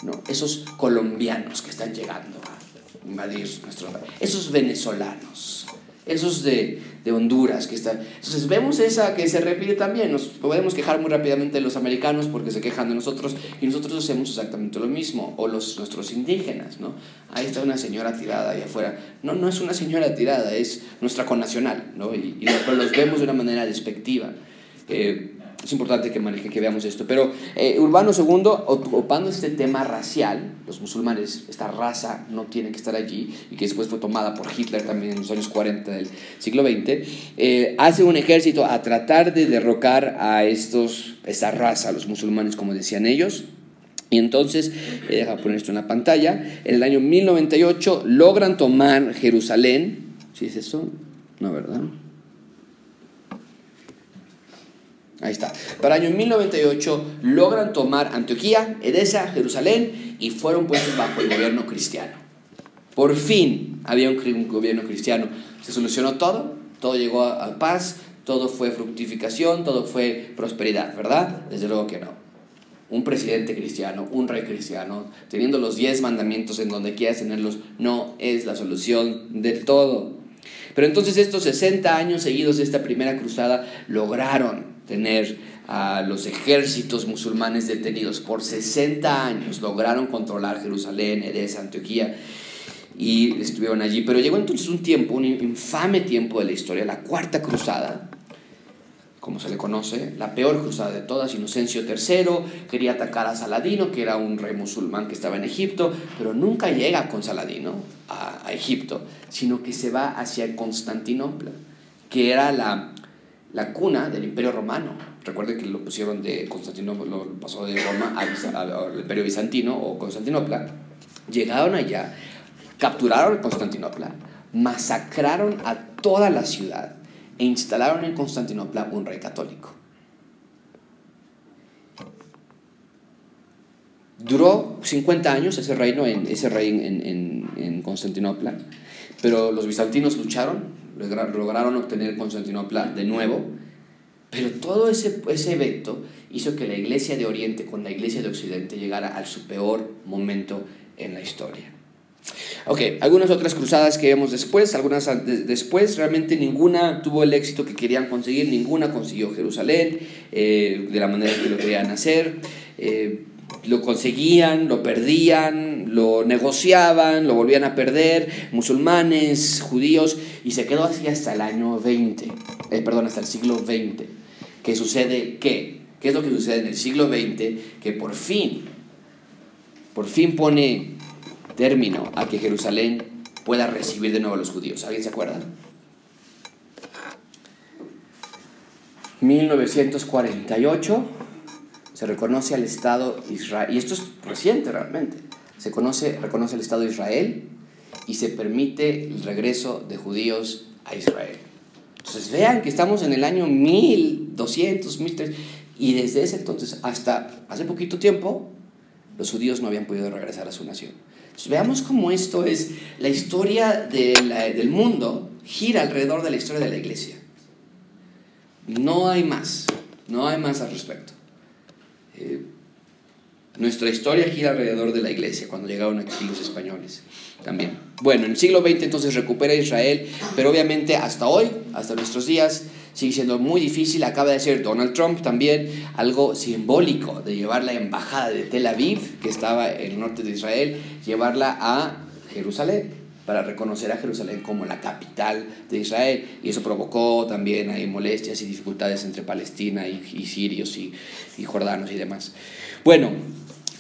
¿no? esos colombianos que están llegando a invadir nuestro país, esos venezolanos, esos de, de, Honduras que están. Entonces vemos esa que se repite también. Nos podemos quejar muy rápidamente de los americanos porque se quejan de nosotros y nosotros hacemos exactamente lo mismo. O los, nuestros indígenas, ¿no? Ahí está una señora tirada ahí afuera. No, no es una señora tirada, es nuestra connacional, ¿no? Y, y los vemos de una manera despectiva. Eh, es importante que, maneje, que veamos esto. Pero eh, Urbano II, ocupando este tema racial, los musulmanes, esta raza no tiene que estar allí, y que después fue tomada por Hitler también en los años 40 del siglo XX, eh, hace un ejército a tratar de derrocar a estos, esta raza, los musulmanes, como decían ellos. Y entonces, eh, deja poner esto en la pantalla, en el año 1098 logran tomar Jerusalén. ¿Sí es eso? No, ¿verdad? Ahí está. Para el año 1098 logran tomar Antioquía, Edesa, Jerusalén y fueron puestos bajo el gobierno cristiano. Por fin había un, gobierno cristiano. Se solucionó todo, todo llegó a, paz, todo fue fructificación, todo fue prosperidad, ¿verdad? Desde luego que no. Un presidente cristiano, un rey cristiano, teniendo los diez mandamientos en donde quieras tenerlos, no es la solución del todo. Pero entonces estos 60 años seguidos de esta primera cruzada lograron tener a los ejércitos musulmanes detenidos por 60 años, lograron controlar Jerusalén, Edesa, Antioquía y estuvieron allí. Pero llegó entonces un tiempo, un infame tiempo de la historia, la cuarta cruzada, como se le conoce, la peor cruzada de todas, Inocencio III quería atacar a Saladino, que era un rey musulmán que estaba en Egipto, pero nunca llega con Saladino a Egipto, sino que se va hacia Constantinopla, que era la la cuna del Imperio Romano. Recuerden que lo pusieron de Constantinopla, lo pasó de Roma al, Imperio Bizantino o Constantinopla. Llegaron allá, capturaron Constantinopla, masacraron a toda la ciudad e instalaron en Constantinopla un rey católico. Duró 50 años ese reino, en, ese rey en, en, en Constantinopla, pero los bizantinos lucharon lograron obtener Constantinopla de nuevo, pero todo ese, ese evento hizo que la iglesia de Oriente con la iglesia de Occidente llegara a su peor momento en la historia. Ok, algunas otras cruzadas que vemos después, algunas después, realmente ninguna tuvo el éxito que querían conseguir, ninguna consiguió Jerusalén eh, de la manera que lo querían hacer. Eh, lo conseguían, lo perdían, lo negociaban, lo volvían a perder, musulmanes, judíos, y se quedó así hasta el año 20, eh, perdón, hasta el siglo XX. ¿Qué sucede? ¿Qué? ¿Qué es lo que sucede en el siglo XX? Que por fin, por fin pone término a que Jerusalén pueda recibir de nuevo a los judíos. ¿Alguien se acuerda? 1948 se reconoce al Estado Israel, y esto es reciente realmente, se conoce, reconoce al Estado Israel y se permite el regreso de judíos a Israel. Entonces vean que estamos en el año 1200, 1300, y desde ese entonces hasta hace poquito tiempo, los judíos no habían podido regresar a su nación. Entonces veamos cómo esto es, la historia del mundo gira alrededor de la historia de la iglesia. No hay más, no hay más al respecto. Eh, nuestra historia gira alrededor de la iglesia cuando llegaron aquí los españoles también. Bueno, en el siglo XX entonces recupera Israel, pero obviamente hasta hoy, hasta nuestros días, sigue siendo muy difícil. Acaba de ser Donald Trump también algo simbólico de llevar la embajada de Tel Aviv, que estaba en el norte de Israel, llevarla a Jerusalén para reconocer a Jerusalén como la capital de Israel. Y eso provocó también molestias y dificultades entre Palestina y, sirios y, y jordanos y demás. Bueno,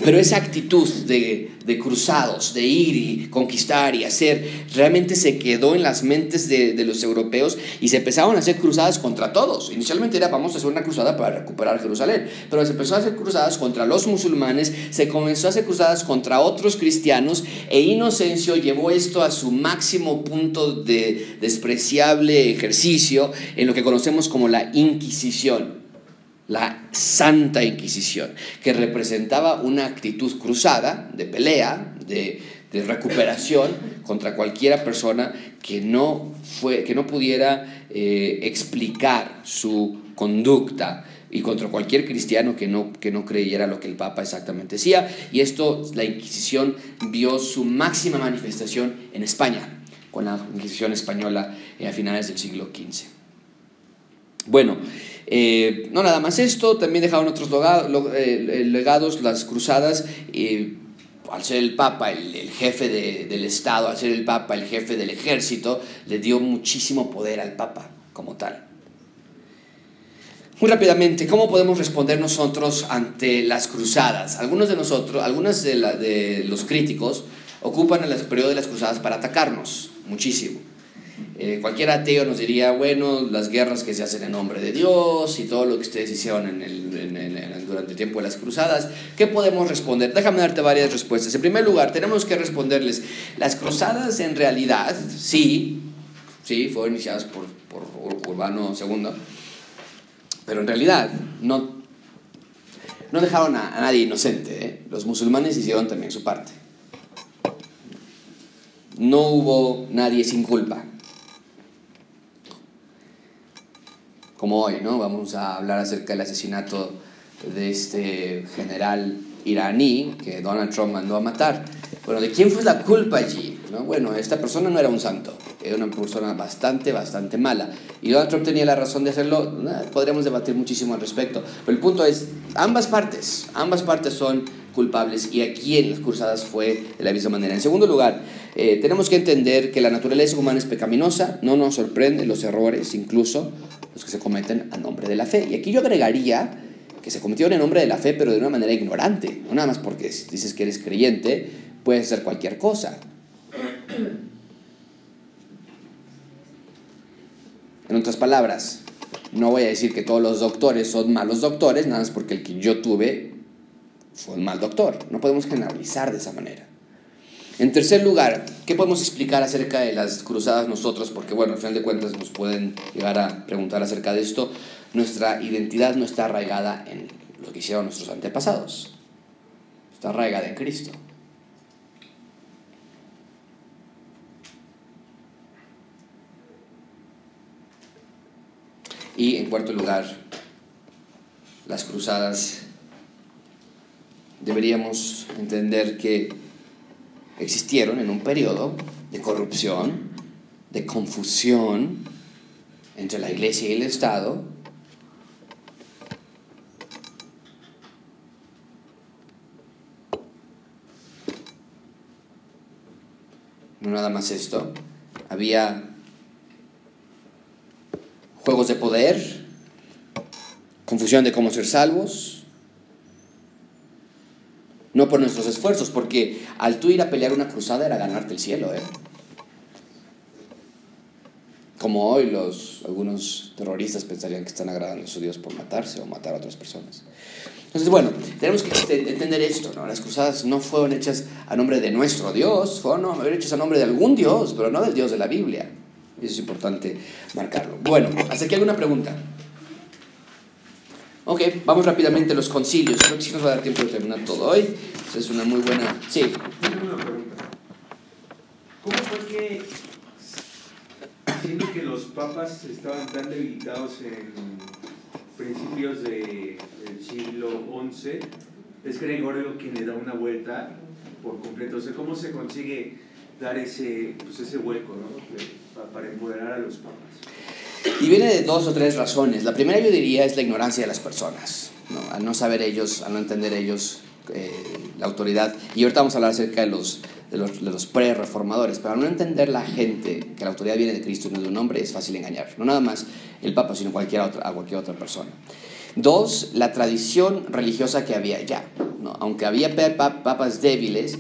pero esa actitud de, cruzados, de ir y conquistar y hacer, realmente se quedó en las mentes de, los europeos y se empezaron a hacer cruzadas contra todos. Inicialmente era vamos a hacer una cruzada para recuperar Jerusalén, pero se empezó a hacer cruzadas contra los musulmanes, se comenzó a hacer cruzadas contra otros cristianos e Inocencio llevó esto a su máximo punto de despreciable ejercicio en lo que conocemos como la Inquisición la Santa Inquisición, que representaba una actitud cruzada, de pelea, de, recuperación contra cualquiera persona que no, fue, que no pudiera eh, explicar su conducta y contra cualquier cristiano que no, que no creyera lo que el Papa exactamente decía. Y esto, la Inquisición vio su máxima manifestación en España, con la Inquisición española eh, a finales del siglo XV. Bueno, eh, no nada más esto, también dejaron otros eh, legados, las cruzadas, al ser el Papa el, jefe del Estado, al ser el Papa el jefe del ejército, le dio muchísimo poder al Papa como tal. Muy rápidamente, ¿cómo podemos responder nosotros ante las cruzadas? Algunos de nosotros, algunos de, de los críticos ocupan el periodo de las cruzadas para atacarnos, muchísimo. Eh, cualquier ateo nos diría, bueno, las guerras que se hacen en nombre de Dios y todo lo que ustedes hicieron en el, durante el tiempo de las cruzadas, ¿qué podemos responder? Déjame darte varias respuestas. En primer lugar, tenemos que responderles, las cruzadas en realidad, sí, sí, fueron iniciadas por, por Urbano II, pero en realidad no, no dejaron a, nadie inocente. ¿eh? Los musulmanes hicieron también su parte. No hubo nadie sin culpa. Como hoy, ¿no? Vamos a hablar acerca del asesinato de este general iraní que Donald Trump mandó a matar. Bueno, ¿de quién fue la culpa allí? ¿No? Bueno, esta persona no era un santo, era una persona bastante, bastante mala. Y Donald Trump tenía la razón de hacerlo, podríamos debatir muchísimo al respecto. Pero el punto es, ambas partes, ambas partes son culpables y aquí en las cruzadas fue de la misma manera. En segundo lugar, eh, tenemos que entender que la naturaleza humana es pecaminosa, no nos sorprende los errores, incluso los que se cometen a nombre de la fe. Y aquí yo agregaría que se cometieron en nombre de la fe, pero de una manera ignorante. No nada más porque dices que eres creyente, puedes ser cualquier cosa. En otras palabras, no voy a decir que todos los doctores son malos doctores, nada más porque el que yo tuve fue un mal doctor. No podemos generalizar de esa manera. En tercer lugar, ¿qué podemos explicar acerca de las cruzadas nosotros? Porque bueno, al final de cuentas nos pueden llegar a preguntar acerca de esto. Nuestra identidad no está arraigada en lo que hicieron nuestros antepasados. Está arraigada en Cristo. Y en cuarto lugar, las cruzadas deberíamos entender que existieron en un periodo de corrupción, de confusión entre la iglesia y el Estado. No nada más esto, había juegos de poder, confusión de cómo ser salvos, no por nuestros esfuerzos, porque al tú ir a pelear una cruzada era ganarte el cielo, ¿eh? Como hoy los, algunos terroristas pensarían que están agradando a su Dios por matarse o matar a otras personas. Entonces, bueno, tenemos que entender esto, ¿no? Las cruzadas no fueron hechas a nombre de nuestro Dios, fueron hechas a nombre de algún Dios, pero no del Dios de la Biblia. Y eso es importante marcarlo. Bueno, ¿hasta aquí alguna pregunta? Ok, vamos rápidamente a los concilios. Creo que sí nos va a dar tiempo de terminar todo hoy. Esa es una muy buena... Sí.
Tengo una pregunta. ¿Cómo fue que siendo que los papas estaban tan debilitados en principios de, del siglo XI, es Gregorio quien le da una vuelta por completo. O sea, ¿cómo se consigue dar ese, pues ese hueco ¿no? para empoderar a los papas?
Y viene de dos o tres razones. La primera yo diría es la ignorancia de las personas, ¿no? al no saber ellos, al no entender ellos eh, la autoridad. Y ahorita vamos a hablar acerca de los de los, de los pre-reformadores. Pero al no entender la gente que la autoridad viene de Cristo y no de un hombre, es fácil engañar. No nada más el Papa, sino cualquier otra, a cualquier otra persona. Dos, la tradición religiosa que había ya. ¿no? Aunque había papas débiles,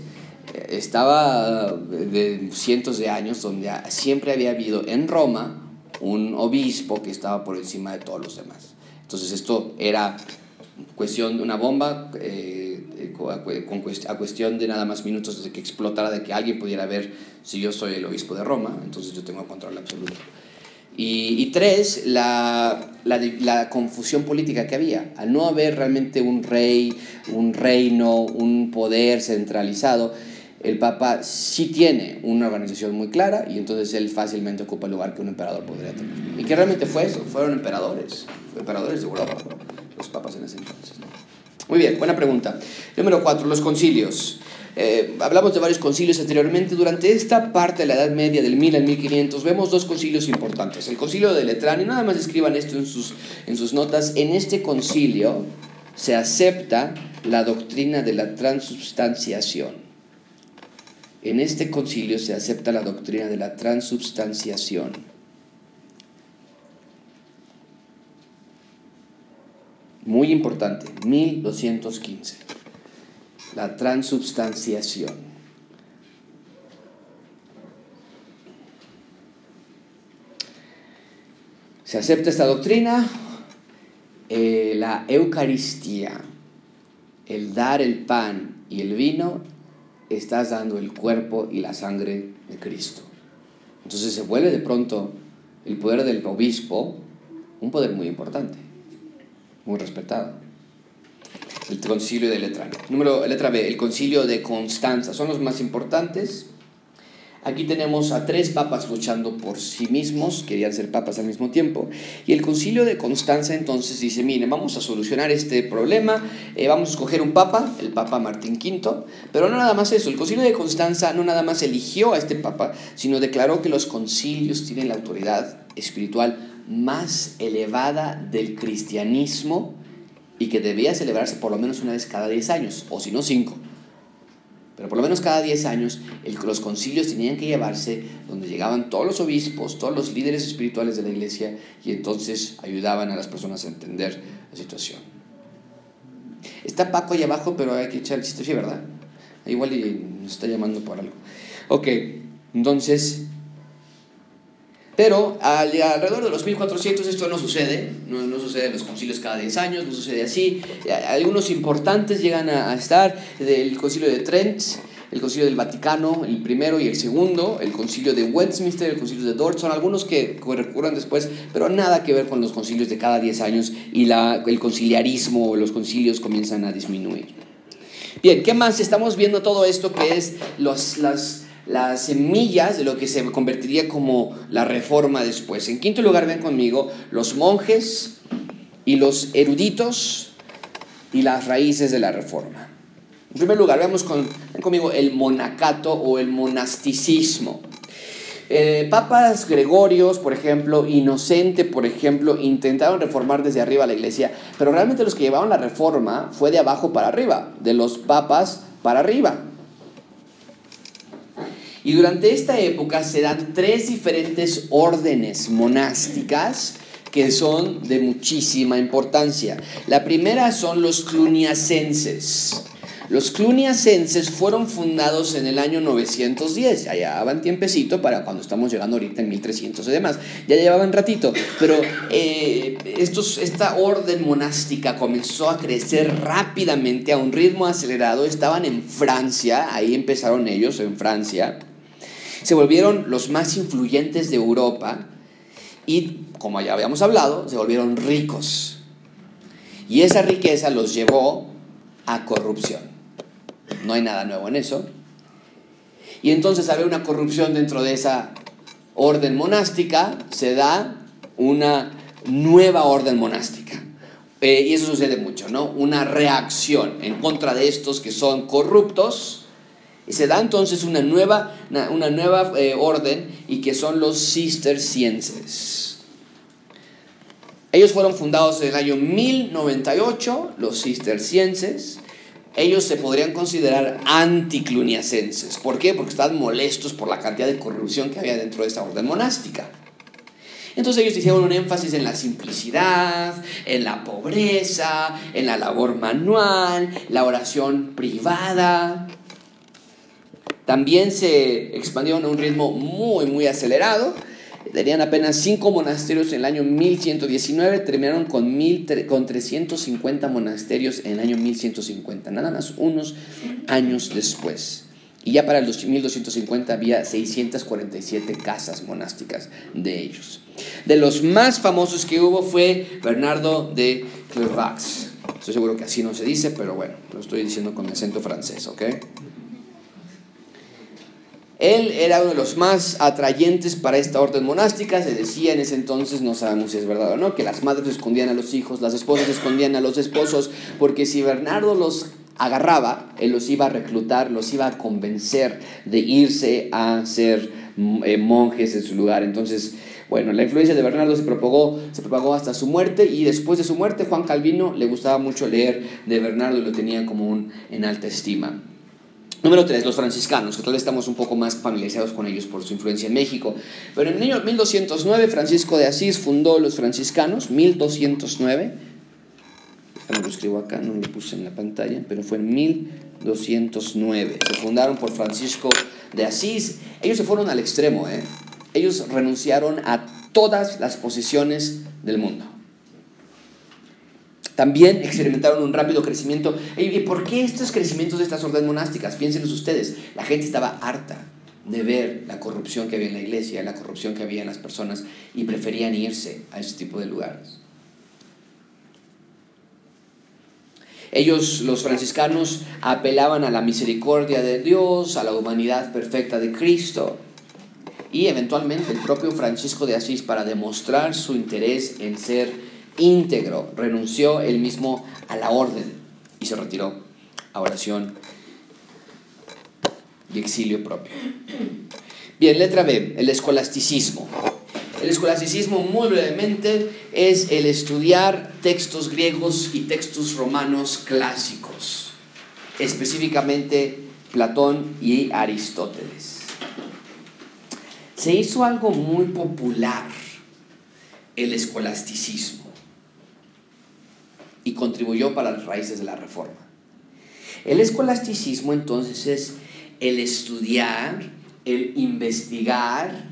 eh, estaba de cientos de años donde siempre había habido en Roma un obispo que estaba por encima de todos los demás. Entonces esto era cuestión de una bomba. Eh, a cuestión de nada más minutos desde que explotara, de que alguien pudiera ver si yo soy el obispo de Roma, entonces yo tengo control absoluto. Y, tres, la, la, la, confusión política que había. Al no haber realmente un rey, un reino, un poder centralizado, el Papa sí tiene una organización muy clara y entonces él fácilmente ocupa el lugar que un emperador podría tener. ¿Y que realmente fue eso? Fueron emperadores, emperadores de Europa, los papas en ese entonces. Muy bien, buena pregunta. Número cuatro, los concilios. Eh, hablamos de varios concilios anteriormente. Durante esta parte de la Edad Media, del 1000 al 1500, vemos dos concilios importantes. El concilio de Letrán, y nada más escriban esto en sus, en sus notas. En este concilio se acepta la doctrina de la transubstanciación. En este concilio se acepta la doctrina de la transubstanciación. muy importante, 1215, la transubstanciación. Se acepta esta doctrina, eh, la Eucaristía, el dar el pan y el vino, estás dando el cuerpo y la sangre de Cristo. Entonces se vuelve de pronto el poder del obispo un poder muy importante muy respetado. El concilio de letra Número, letra B, el concilio de Constanza. Son los más importantes. Aquí tenemos a tres papas luchando por sí mismos, querían ser papas al mismo tiempo. Y el concilio de Constanza entonces dice, mire, vamos a solucionar este problema, eh, vamos a escoger un papa, el papa Martín V, pero no nada más eso, el concilio de Constanza no nada más eligió a este papa, sino declaró que los concilios tienen la autoridad espiritual más elevada del cristianismo y que debía celebrarse por lo menos una vez cada 10 años, o si no 5. Pero por lo menos cada 10 años los concilios tenían que llevarse donde llegaban todos los obispos, todos los líderes espirituales de la iglesia y entonces ayudaban a las personas a entender la situación. Está Paco ahí abajo, pero hay que echar el chiste, ¿verdad? Igual nos está llamando por algo. Ok, entonces pero alrededor de los 1400 esto no sucede, no, no, sucede en los concilios cada 10 años, no sucede así. Algunos importantes llegan a, estar, el concilio de Trent, el concilio del Vaticano, el primero y el segundo, el concilio de Westminster, el concilio de Dort, son algunos que recurran después, pero nada que ver con los concilios de cada 10 años y el conciliarismo, los concilios comienzan a disminuir. Bien, ¿qué más? Estamos viendo todo esto que es los, las las semillas de lo que se convertiría como la reforma después. En quinto lugar, ven conmigo los monjes y los eruditos y las raíces de la reforma. En primer lugar, veamos con, conmigo el monacato o el monasticismo. Eh, papas Gregorios, por ejemplo, Inocente, por ejemplo, intentaron reformar desde arriba la iglesia, pero realmente los que llevaron la reforma fue de abajo para arriba, de los papas para arriba. Y durante esta época se dan tres diferentes órdenes monásticas que son de muchísima importancia. La primera son los cluniacenses. Los cluniacenses fueron fundados en el año 910, ya llevaban tiempecito para cuando estamos llegando ahorita en 1300 y demás, ya llevaban ratito, pero eh, esta orden monástica comenzó a crecer rápidamente a un ritmo acelerado, estaban en Francia, ahí empezaron ellos, en Francia, se volvieron los más influyentes de Europa y, como ya habíamos hablado, se volvieron ricos. Y esa riqueza los llevó a corrupción. No hay nada nuevo en eso. Y entonces había una corrupción dentro de esa orden monástica, se da una nueva orden monástica. Eh, y eso sucede mucho, ¿no? Una reacción en contra de estos que son corruptos. Y se da entonces una nueva, una, nueva eh, orden y que son los cistercienses. Ellos fueron fundados en el año 1098, los cistercienses, ellos se podrían considerar anticluniacenses. ¿Por qué? Porque estaban molestos por la cantidad de corrupción que había dentro de esta orden monástica. Entonces ellos hicieron un énfasis en la simplicidad, en la pobreza, en la labor manual, la oración privada. También se expandieron a un ritmo muy, muy acelerado Tenían apenas cinco monasterios en el año 1119, terminaron con, con 350 monasterios en el año 1150, nada más unos años después. Y ya para el 1250 había 647 casas monásticas de ellos. De los más famosos que hubo fue Bernardo de Clairvaux. Estoy seguro que así no se dice, pero bueno, lo estoy diciendo con acento francés, ¿ok? Él era uno de los más atrayentes para esta orden monástica. Se decía en ese entonces, no sabemos si es verdad o no, que las madres escondían a los hijos, las esposas escondían a los esposos, porque si Bernardo los agarraba, él los iba a reclutar, los iba a convencer de irse a ser mm, eh, monjes en su lugar. Entonces, bueno, la influencia de Bernardo se propagó, se propagó hasta su muerte y después de su muerte Juan Calvino le gustaba mucho leer de Bernardo y lo tenía como un en alta estima. Número 3, los franciscanos, que todavía estamos un poco más familiarizados con ellos por su influencia en México. Pero en el año 1209 Francisco de Asís fundó los franciscanos, 1209. Déjame lo escribo acá, no lo puse en la pantalla, pero fue en 1209. Se fundaron por Francisco de Asís. Ellos se fueron al extremo, ¿eh? Ellos renunciaron a todas las posiciones del mundo también experimentaron un rápido crecimiento. ¿Y por qué estos crecimientos de estas órdenes monásticas? Piénsenlos ustedes. La gente estaba harta de ver la corrupción que había en la iglesia, la corrupción que había en las personas y preferían irse a ese tipo de lugares. Ellos, los franciscanos, apelaban a la misericordia de Dios, a la humanidad perfecta de Cristo. Y eventualmente el propio Francisco de Asís, para demostrar su interés en ser íntegro, renunció él mismo a la orden y se retiró a oración y exilio propio. Bien, letra B, el escolasticismo. El escolasticismo, muy brevemente, es el estudiar textos griegos y textos romanos clásicos, específicamente Platón y Aristóteles. Se hizo algo muy popular, el escolasticismo y contribuyó para las raíces de la reforma. El escolasticismo entonces es el estudiar, el investigar,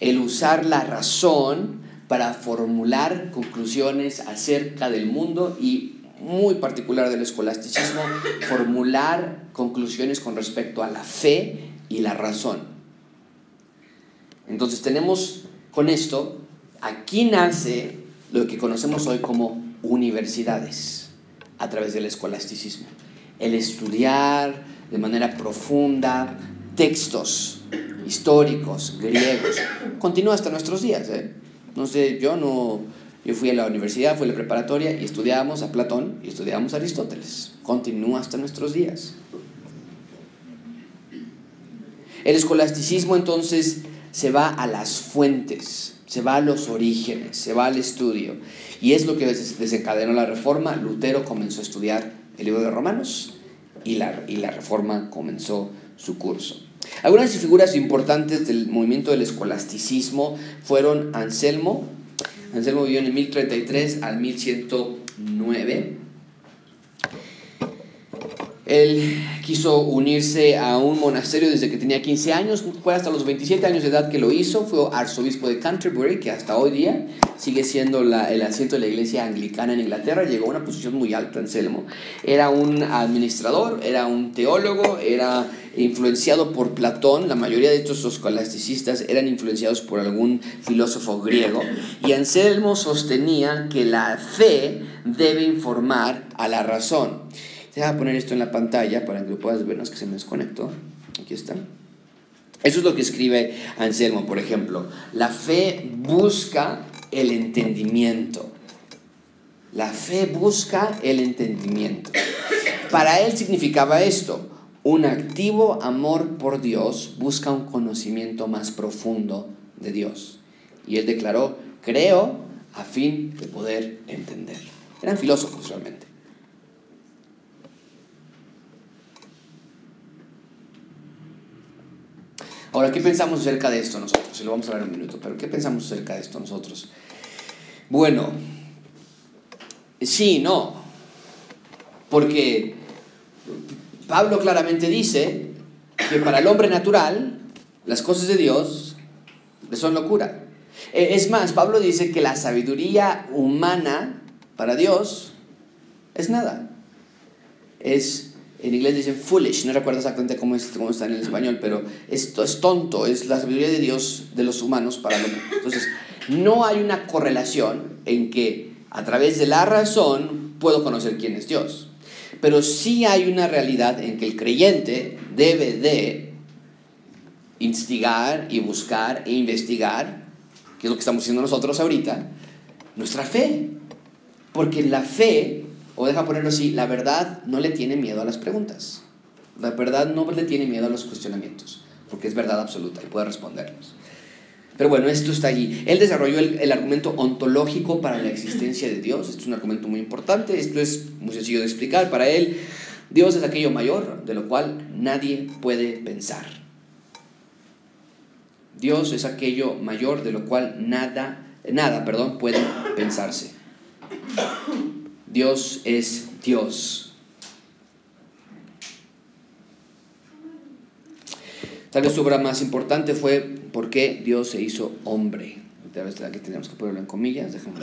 el usar la razón para formular conclusiones acerca del mundo y muy particular del escolasticismo, formular conclusiones con respecto a la fe y la razón. Entonces tenemos con esto, aquí nace lo que conocemos hoy como universidades a través del escolasticismo. El estudiar de manera profunda textos históricos, griegos, continúa hasta nuestros días. ¿eh? No sé, yo no... Yo fui a la universidad, fui a la preparatoria y estudiábamos a Platón y estudiábamos a Aristóteles. Continúa hasta nuestros días. El escolasticismo entonces se va a las fuentes, se va a los orígenes, se va al estudio. Y es lo que desencadenó la reforma. Lutero comenzó a estudiar el libro de Romanos y la, y la reforma comenzó su curso. Algunas figuras importantes del movimiento del escolasticismo fueron Anselmo. Anselmo vivió en el 1033 al 1109. Él quiso unirse a un monasterio desde que tenía 15 años, fue hasta los 27 años de edad que lo hizo, fue arzobispo de Canterbury, que hasta hoy día sigue siendo el asiento de la iglesia anglicana en Inglaterra, llegó a una posición muy alta, Anselmo. Era un administrador, era un teólogo, era influenciado por Platón, la mayoría de estos escolasticistas eran influenciados por algún filósofo griego, y Anselmo sostenía que la fe debe informar a la razón. Te voy a poner esto en la pantalla para que lo puedas ver, no es que se me desconectó. Aquí está. Eso es lo que escribe Anselmo, por ejemplo. La fe busca el entendimiento. La fe busca el entendimiento. Para él significaba esto. Un activo amor por Dios busca un conocimiento más profundo de Dios. Y él declaró, creo a fin de poder entender. Eran filósofos realmente. Ahora, ¿qué pensamos acerca de esto nosotros? Se lo vamos a en un minuto, pero ¿qué pensamos acerca de esto nosotros? Bueno, sí, no. Porque Pablo claramente dice que para el hombre natural las cosas de Dios son locura. E, es más, Pablo dice que la sabiduría humana para Dios es nada. Es en inglés dicen foolish, no recuerdo exactamente cómo, es, cómo está en el español, pero esto es tonto, es la sabiduría de Dios de los humanos para lo Entonces, no hay una correlación en que a través de la razón puedo conocer quién es Dios. Pero sí hay una realidad en que el creyente debe de instigar y buscar e investigar, que es lo que estamos haciendo nosotros ahorita, nuestra fe. Porque la fe o deja ponerlo así, la verdad no le tiene miedo a las preguntas. La verdad no le tiene miedo a los cuestionamientos, porque es verdad absoluta y puede responderlos. Pero bueno, esto está allí. Él desarrolló el, argumento ontológico para la existencia de Dios. Esto es un argumento muy importante. Esto es muy sencillo de explicar. Para él, Dios es aquello mayor de lo cual nadie puede pensar. Dios es aquello mayor de lo cual nada, nada, perdón, puede pensarse. Dios es Dios. Tal vez su obra más importante fue por qué Dios se hizo hombre. Aquí tenemos que ponerlo en comillas, déjame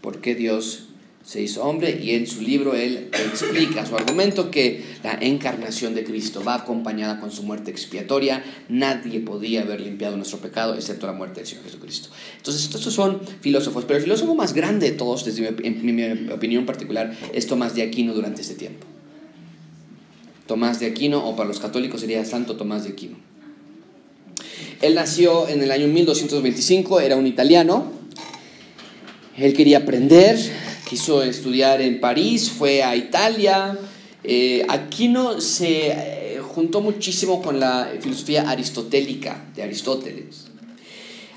¿Por qué Dios se hizo hombre y en su libro él explica su argumento que la encarnación de Cristo va acompañada con su muerte expiatoria. Nadie podía haber limpiado nuestro pecado excepto la muerte del Señor Jesucristo. Entonces, estos son filósofos, pero el filósofo más grande de todos, desde mi, opinión particular, es Tomás de Aquino durante este tiempo. Tomás de Aquino, o para los católicos sería Santo Tomás de Aquino. Él nació en el año 1225, era un italiano. Él quería aprender, quiso estudiar en París, fue a Italia. Eh, Aquino se eh, juntó muchísimo con la filosofía aristotélica de Aristóteles.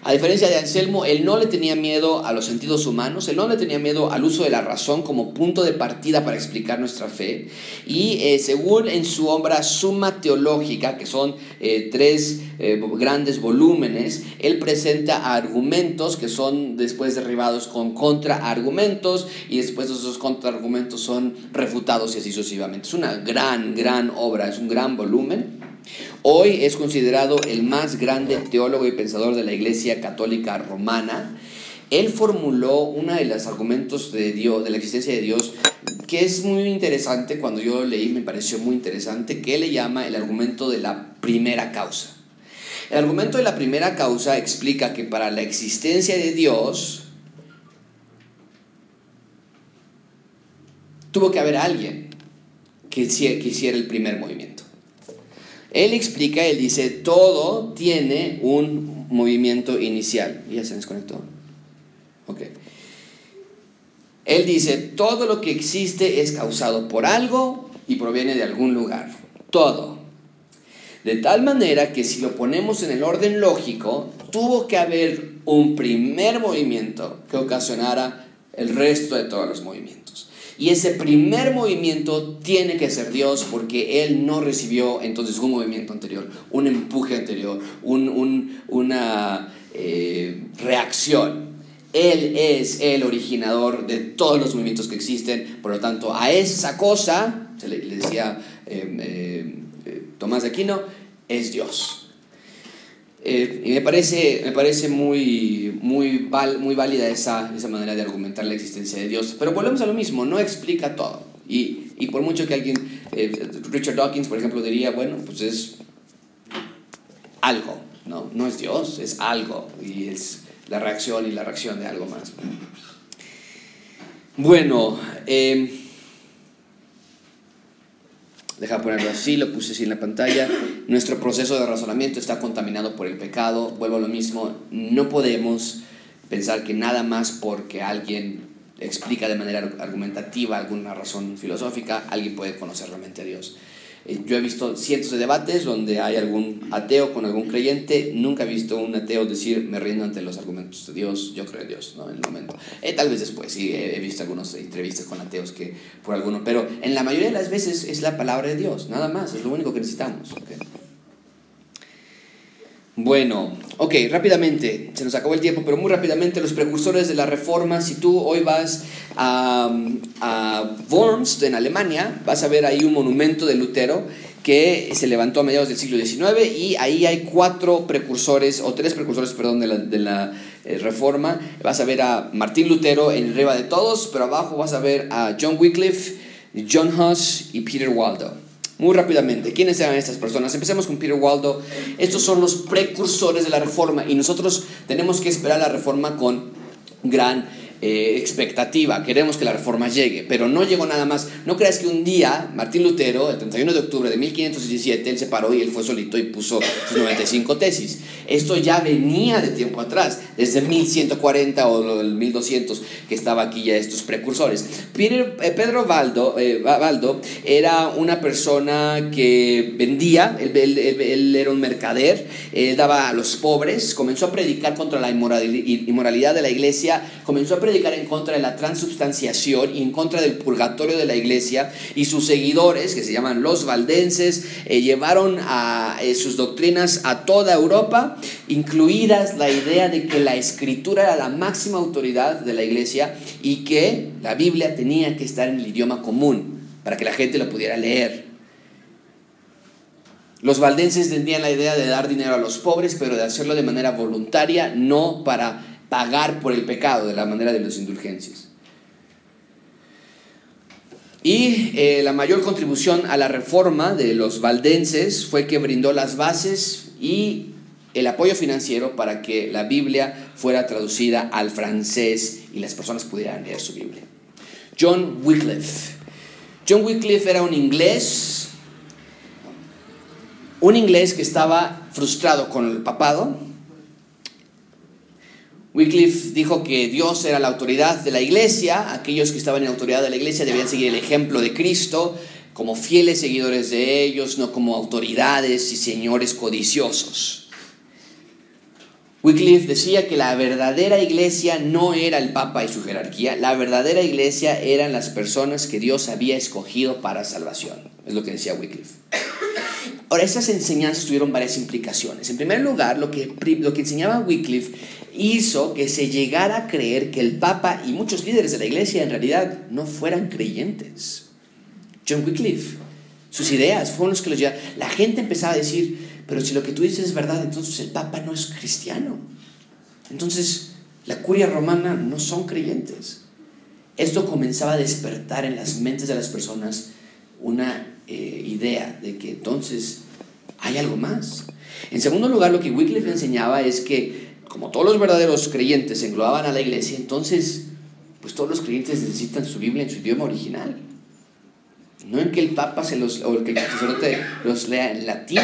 A diferencia de Anselmo, él no le tenía miedo a los sentidos humanos, él no le tenía miedo al uso de la razón como punto de partida para explicar nuestra fe. Y eh, según en su obra Suma Teológica, que son eh, tres eh, grandes volúmenes, él presenta argumentos que son después derribados con contraargumentos y después esos contraargumentos son refutados y así sucesivamente. Es una gran, gran obra, es un gran volumen. Hoy es considerado el más grande teólogo y pensador de la Iglesia Católica Romana. Él formuló uno de los argumentos de Dios, de la existencia de Dios, que es muy interesante, cuando yo lo leí me pareció muy interesante, que él le llama el argumento de la primera causa. El argumento de la primera causa explica que para la existencia de Dios tuvo que haber alguien que hiciera el primer movimiento. Él explica, él dice, todo tiene un movimiento inicial. ¿Ya se desconectó? Ok. Él dice, todo lo que existe es causado por algo y proviene de algún lugar. todo. De tal manera que si lo ponemos en el orden lógico, tuvo que haber un primer movimiento que ocasionara el resto de todos los movimientos. Y ese primer movimiento tiene que ser Dios porque Él no recibió entonces un movimiento anterior, un empuje anterior, una eh, reacción. Él es el originador de todos los movimientos que existen, por lo tanto, a esa cosa, se le, decía eh, eh, Tomás de Aquino, es Dios. Eh, y me parece, me parece muy, muy, muy válida esa, esa manera de argumentar la existencia de Dios. Pero volvemos a lo mismo, no explica todo. Y, y por mucho que alguien, eh, Richard Dawkins, por ejemplo, diría, bueno, pues es algo, ¿no? No es Dios, es algo. Y es la reacción y la reacción de algo más. Bueno, eh, Deja ponerlo así, lo puse así en la pantalla. Nuestro proceso de razonamiento está contaminado por el pecado. Vuelvo a lo mismo, no podemos pensar que nada más porque alguien explica de manera argumentativa alguna razón filosófica, alguien puede conocer realmente a Dios. Eh, yo he visto cientos de debates donde hay algún ateo con algún creyente. Nunca he visto un ateo decir, me rindo ante los argumentos de Dios, yo creo en Dios, ¿no? En el momento. Eh, tal vez después, sí, he visto algunas entrevistas con ateos que por alguno, pero en la mayoría de las veces es la palabra de Dios, nada más, es lo único que necesitamos. Bueno, ok, rápidamente, se nos acabó el tiempo, pero muy rápidamente, los precursores de la reforma, si tú hoy vas a, Worms, en Alemania, vas a ver ahí un monumento de Lutero que se levantó a mediados del siglo XIX y ahí hay cuatro precursores, o tres precursores, perdón, de la, de la eh, reforma. Vas a ver a Martín Lutero en arriba de todos, pero abajo vas a ver a John Wycliffe, John Huss y Peter Waldo. Muy rápidamente, ¿quiénes eran estas personas? Empecemos con Peter Waldo. Estos son los precursores de la reforma y nosotros tenemos que esperar la reforma con gran eh, expectativa, queremos que la reforma llegue, pero no llegó nada más. No creas que un día Martín Lutero, el 31 de octubre de 1517, él se paró y él fue solito y puso sus 95 tesis. Esto ya venía de tiempo atrás, desde 1140 o el 1200 que estaba aquí ya estos precursores. Peter, eh, Pedro Valdo, eh, era una persona que vendía, él, él, era un mercader, él daba a los pobres, comenzó a predicar contra la inmoralidad de la iglesia, comenzó a predicar en contra de la transubstanciación y en contra del purgatorio de la iglesia y sus seguidores, que se llaman los valdenses, eh, llevaron a eh, sus doctrinas a toda Europa, incluidas la idea de que la escritura era la máxima autoridad de la iglesia y que la Biblia tenía que estar en el idioma común para que la gente lo pudiera leer. Los valdenses tenían la idea de dar dinero a los pobres, pero de hacerlo de manera voluntaria, no para pagar por el pecado de la manera de las indulgencias. Y eh, la mayor contribución a la reforma de los valdenses fue que brindó las bases y el apoyo financiero para que la Biblia fuera traducida al francés y las personas pudieran leer su Biblia. John Wycliffe. John Wycliffe era un inglés, un inglés que estaba frustrado con el papado, Wycliffe dijo que Dios era la autoridad de la iglesia, aquellos que estaban en autoridad de la iglesia debían seguir el ejemplo de Cristo como fieles seguidores de ellos, no como autoridades y señores codiciosos. Wycliffe decía que la verdadera iglesia no era el Papa y su jerarquía, la verdadera iglesia eran las personas que Dios había escogido para salvación. Es lo que decía Wycliffe. Ahora, esas enseñanzas tuvieron varias implicaciones. En primer lugar, lo que, lo que enseñaba Wycliffe hizo que se llegara a creer que el Papa y muchos líderes de la iglesia en realidad no fueran creyentes. John Wycliffe, sus ideas fueron los que los llevaron. La gente empezaba a decir, pero si lo que tú dices es verdad, entonces el Papa no es cristiano. Entonces la curia romana no son creyentes. Esto comenzaba a despertar en las mentes de las personas una eh, idea de que entonces hay algo más. En segundo lugar, lo que Wycliffe enseñaba es que como todos los verdaderos creyentes englobaban a la iglesia, entonces, pues todos los creyentes necesitan su Biblia en su idioma original. No en que el Papa se los, o que el sacerdote los lea en latín,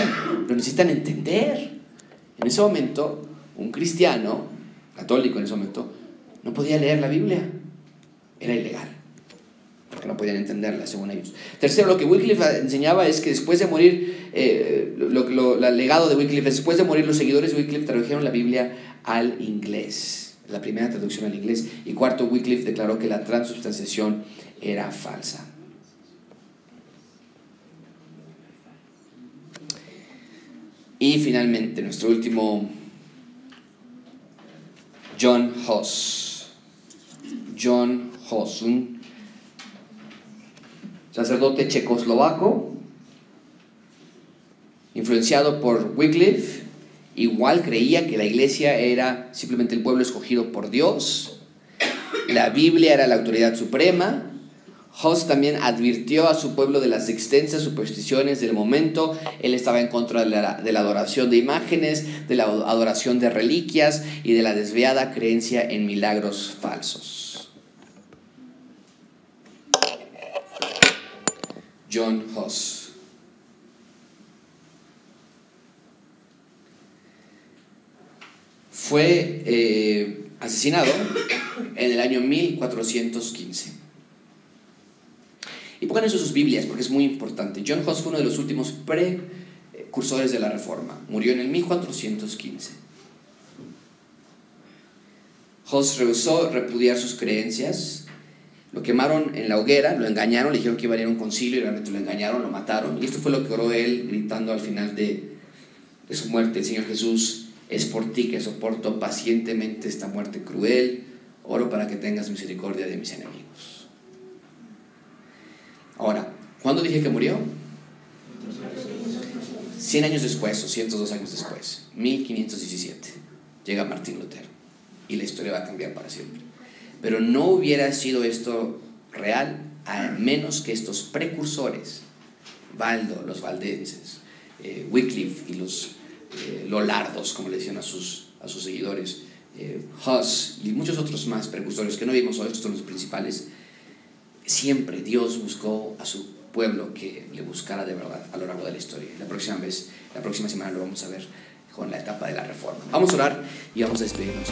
lo necesitan entender. En ese momento, un cristiano, católico en ese momento, no podía leer la Biblia. Era ilegal. Porque no podían entenderla, según ellos. Tercero, lo que Wycliffe enseñaba es que después de morir, eh, lo, el legado de Wycliffe, después de morir los seguidores de Wycliffe tradujeron la Biblia al inglés, la primera traducción al inglés. Y cuarto, Wycliffe declaró que la transubstanciación era falsa. Y finalmente, nuestro último, John Hoss. John Hoss, un sacerdote checoslovaco, influenciado por Wycliffe, igual creía que la iglesia era simplemente el pueblo escogido por Dios, la Biblia era la autoridad suprema, Hoss también advirtió a su pueblo de las extensas supersticiones del momento. Él estaba en contra de la, de la, adoración de imágenes, de la adoración de reliquias y de la desviada creencia en milagros falsos. John Hoss. Fue eh, asesinado en el año 1415. Y pongan eso en sus Biblias porque es muy importante. John Hoss fue uno de los últimos precursores de la Reforma. Murió en el 1415. Hoss rehusó repudiar sus creencias. Lo quemaron en la hoguera, lo engañaron, le dijeron que iba a ir a un concilio y realmente lo engañaron, lo mataron. Y esto fue lo que oró él gritando al final de, de su muerte. Señor Jesús, es por ti que soporto pacientemente esta muerte cruel. Oro para que tengas misericordia de mis enemigos. Ahora, ¿cuándo dije que murió? 100 años después o 102 años después, 1517, llega Martín Lutero y la historia va a cambiar para siempre. Pero no hubiera sido esto real a menos que estos precursores, Valdo, los valdenses, eh, Wycliffe y los eh, Lolardos, como le decían a sus, a sus seguidores, eh, Huss y muchos otros más precursores que no vimos hoy, estos son los principales, siempre Dios buscó a su pueblo que le buscara de verdad a lo largo de la historia. La próxima vez, la próxima semana lo vamos a ver con la etapa de la reforma. Vamos a orar y vamos a despedirnos.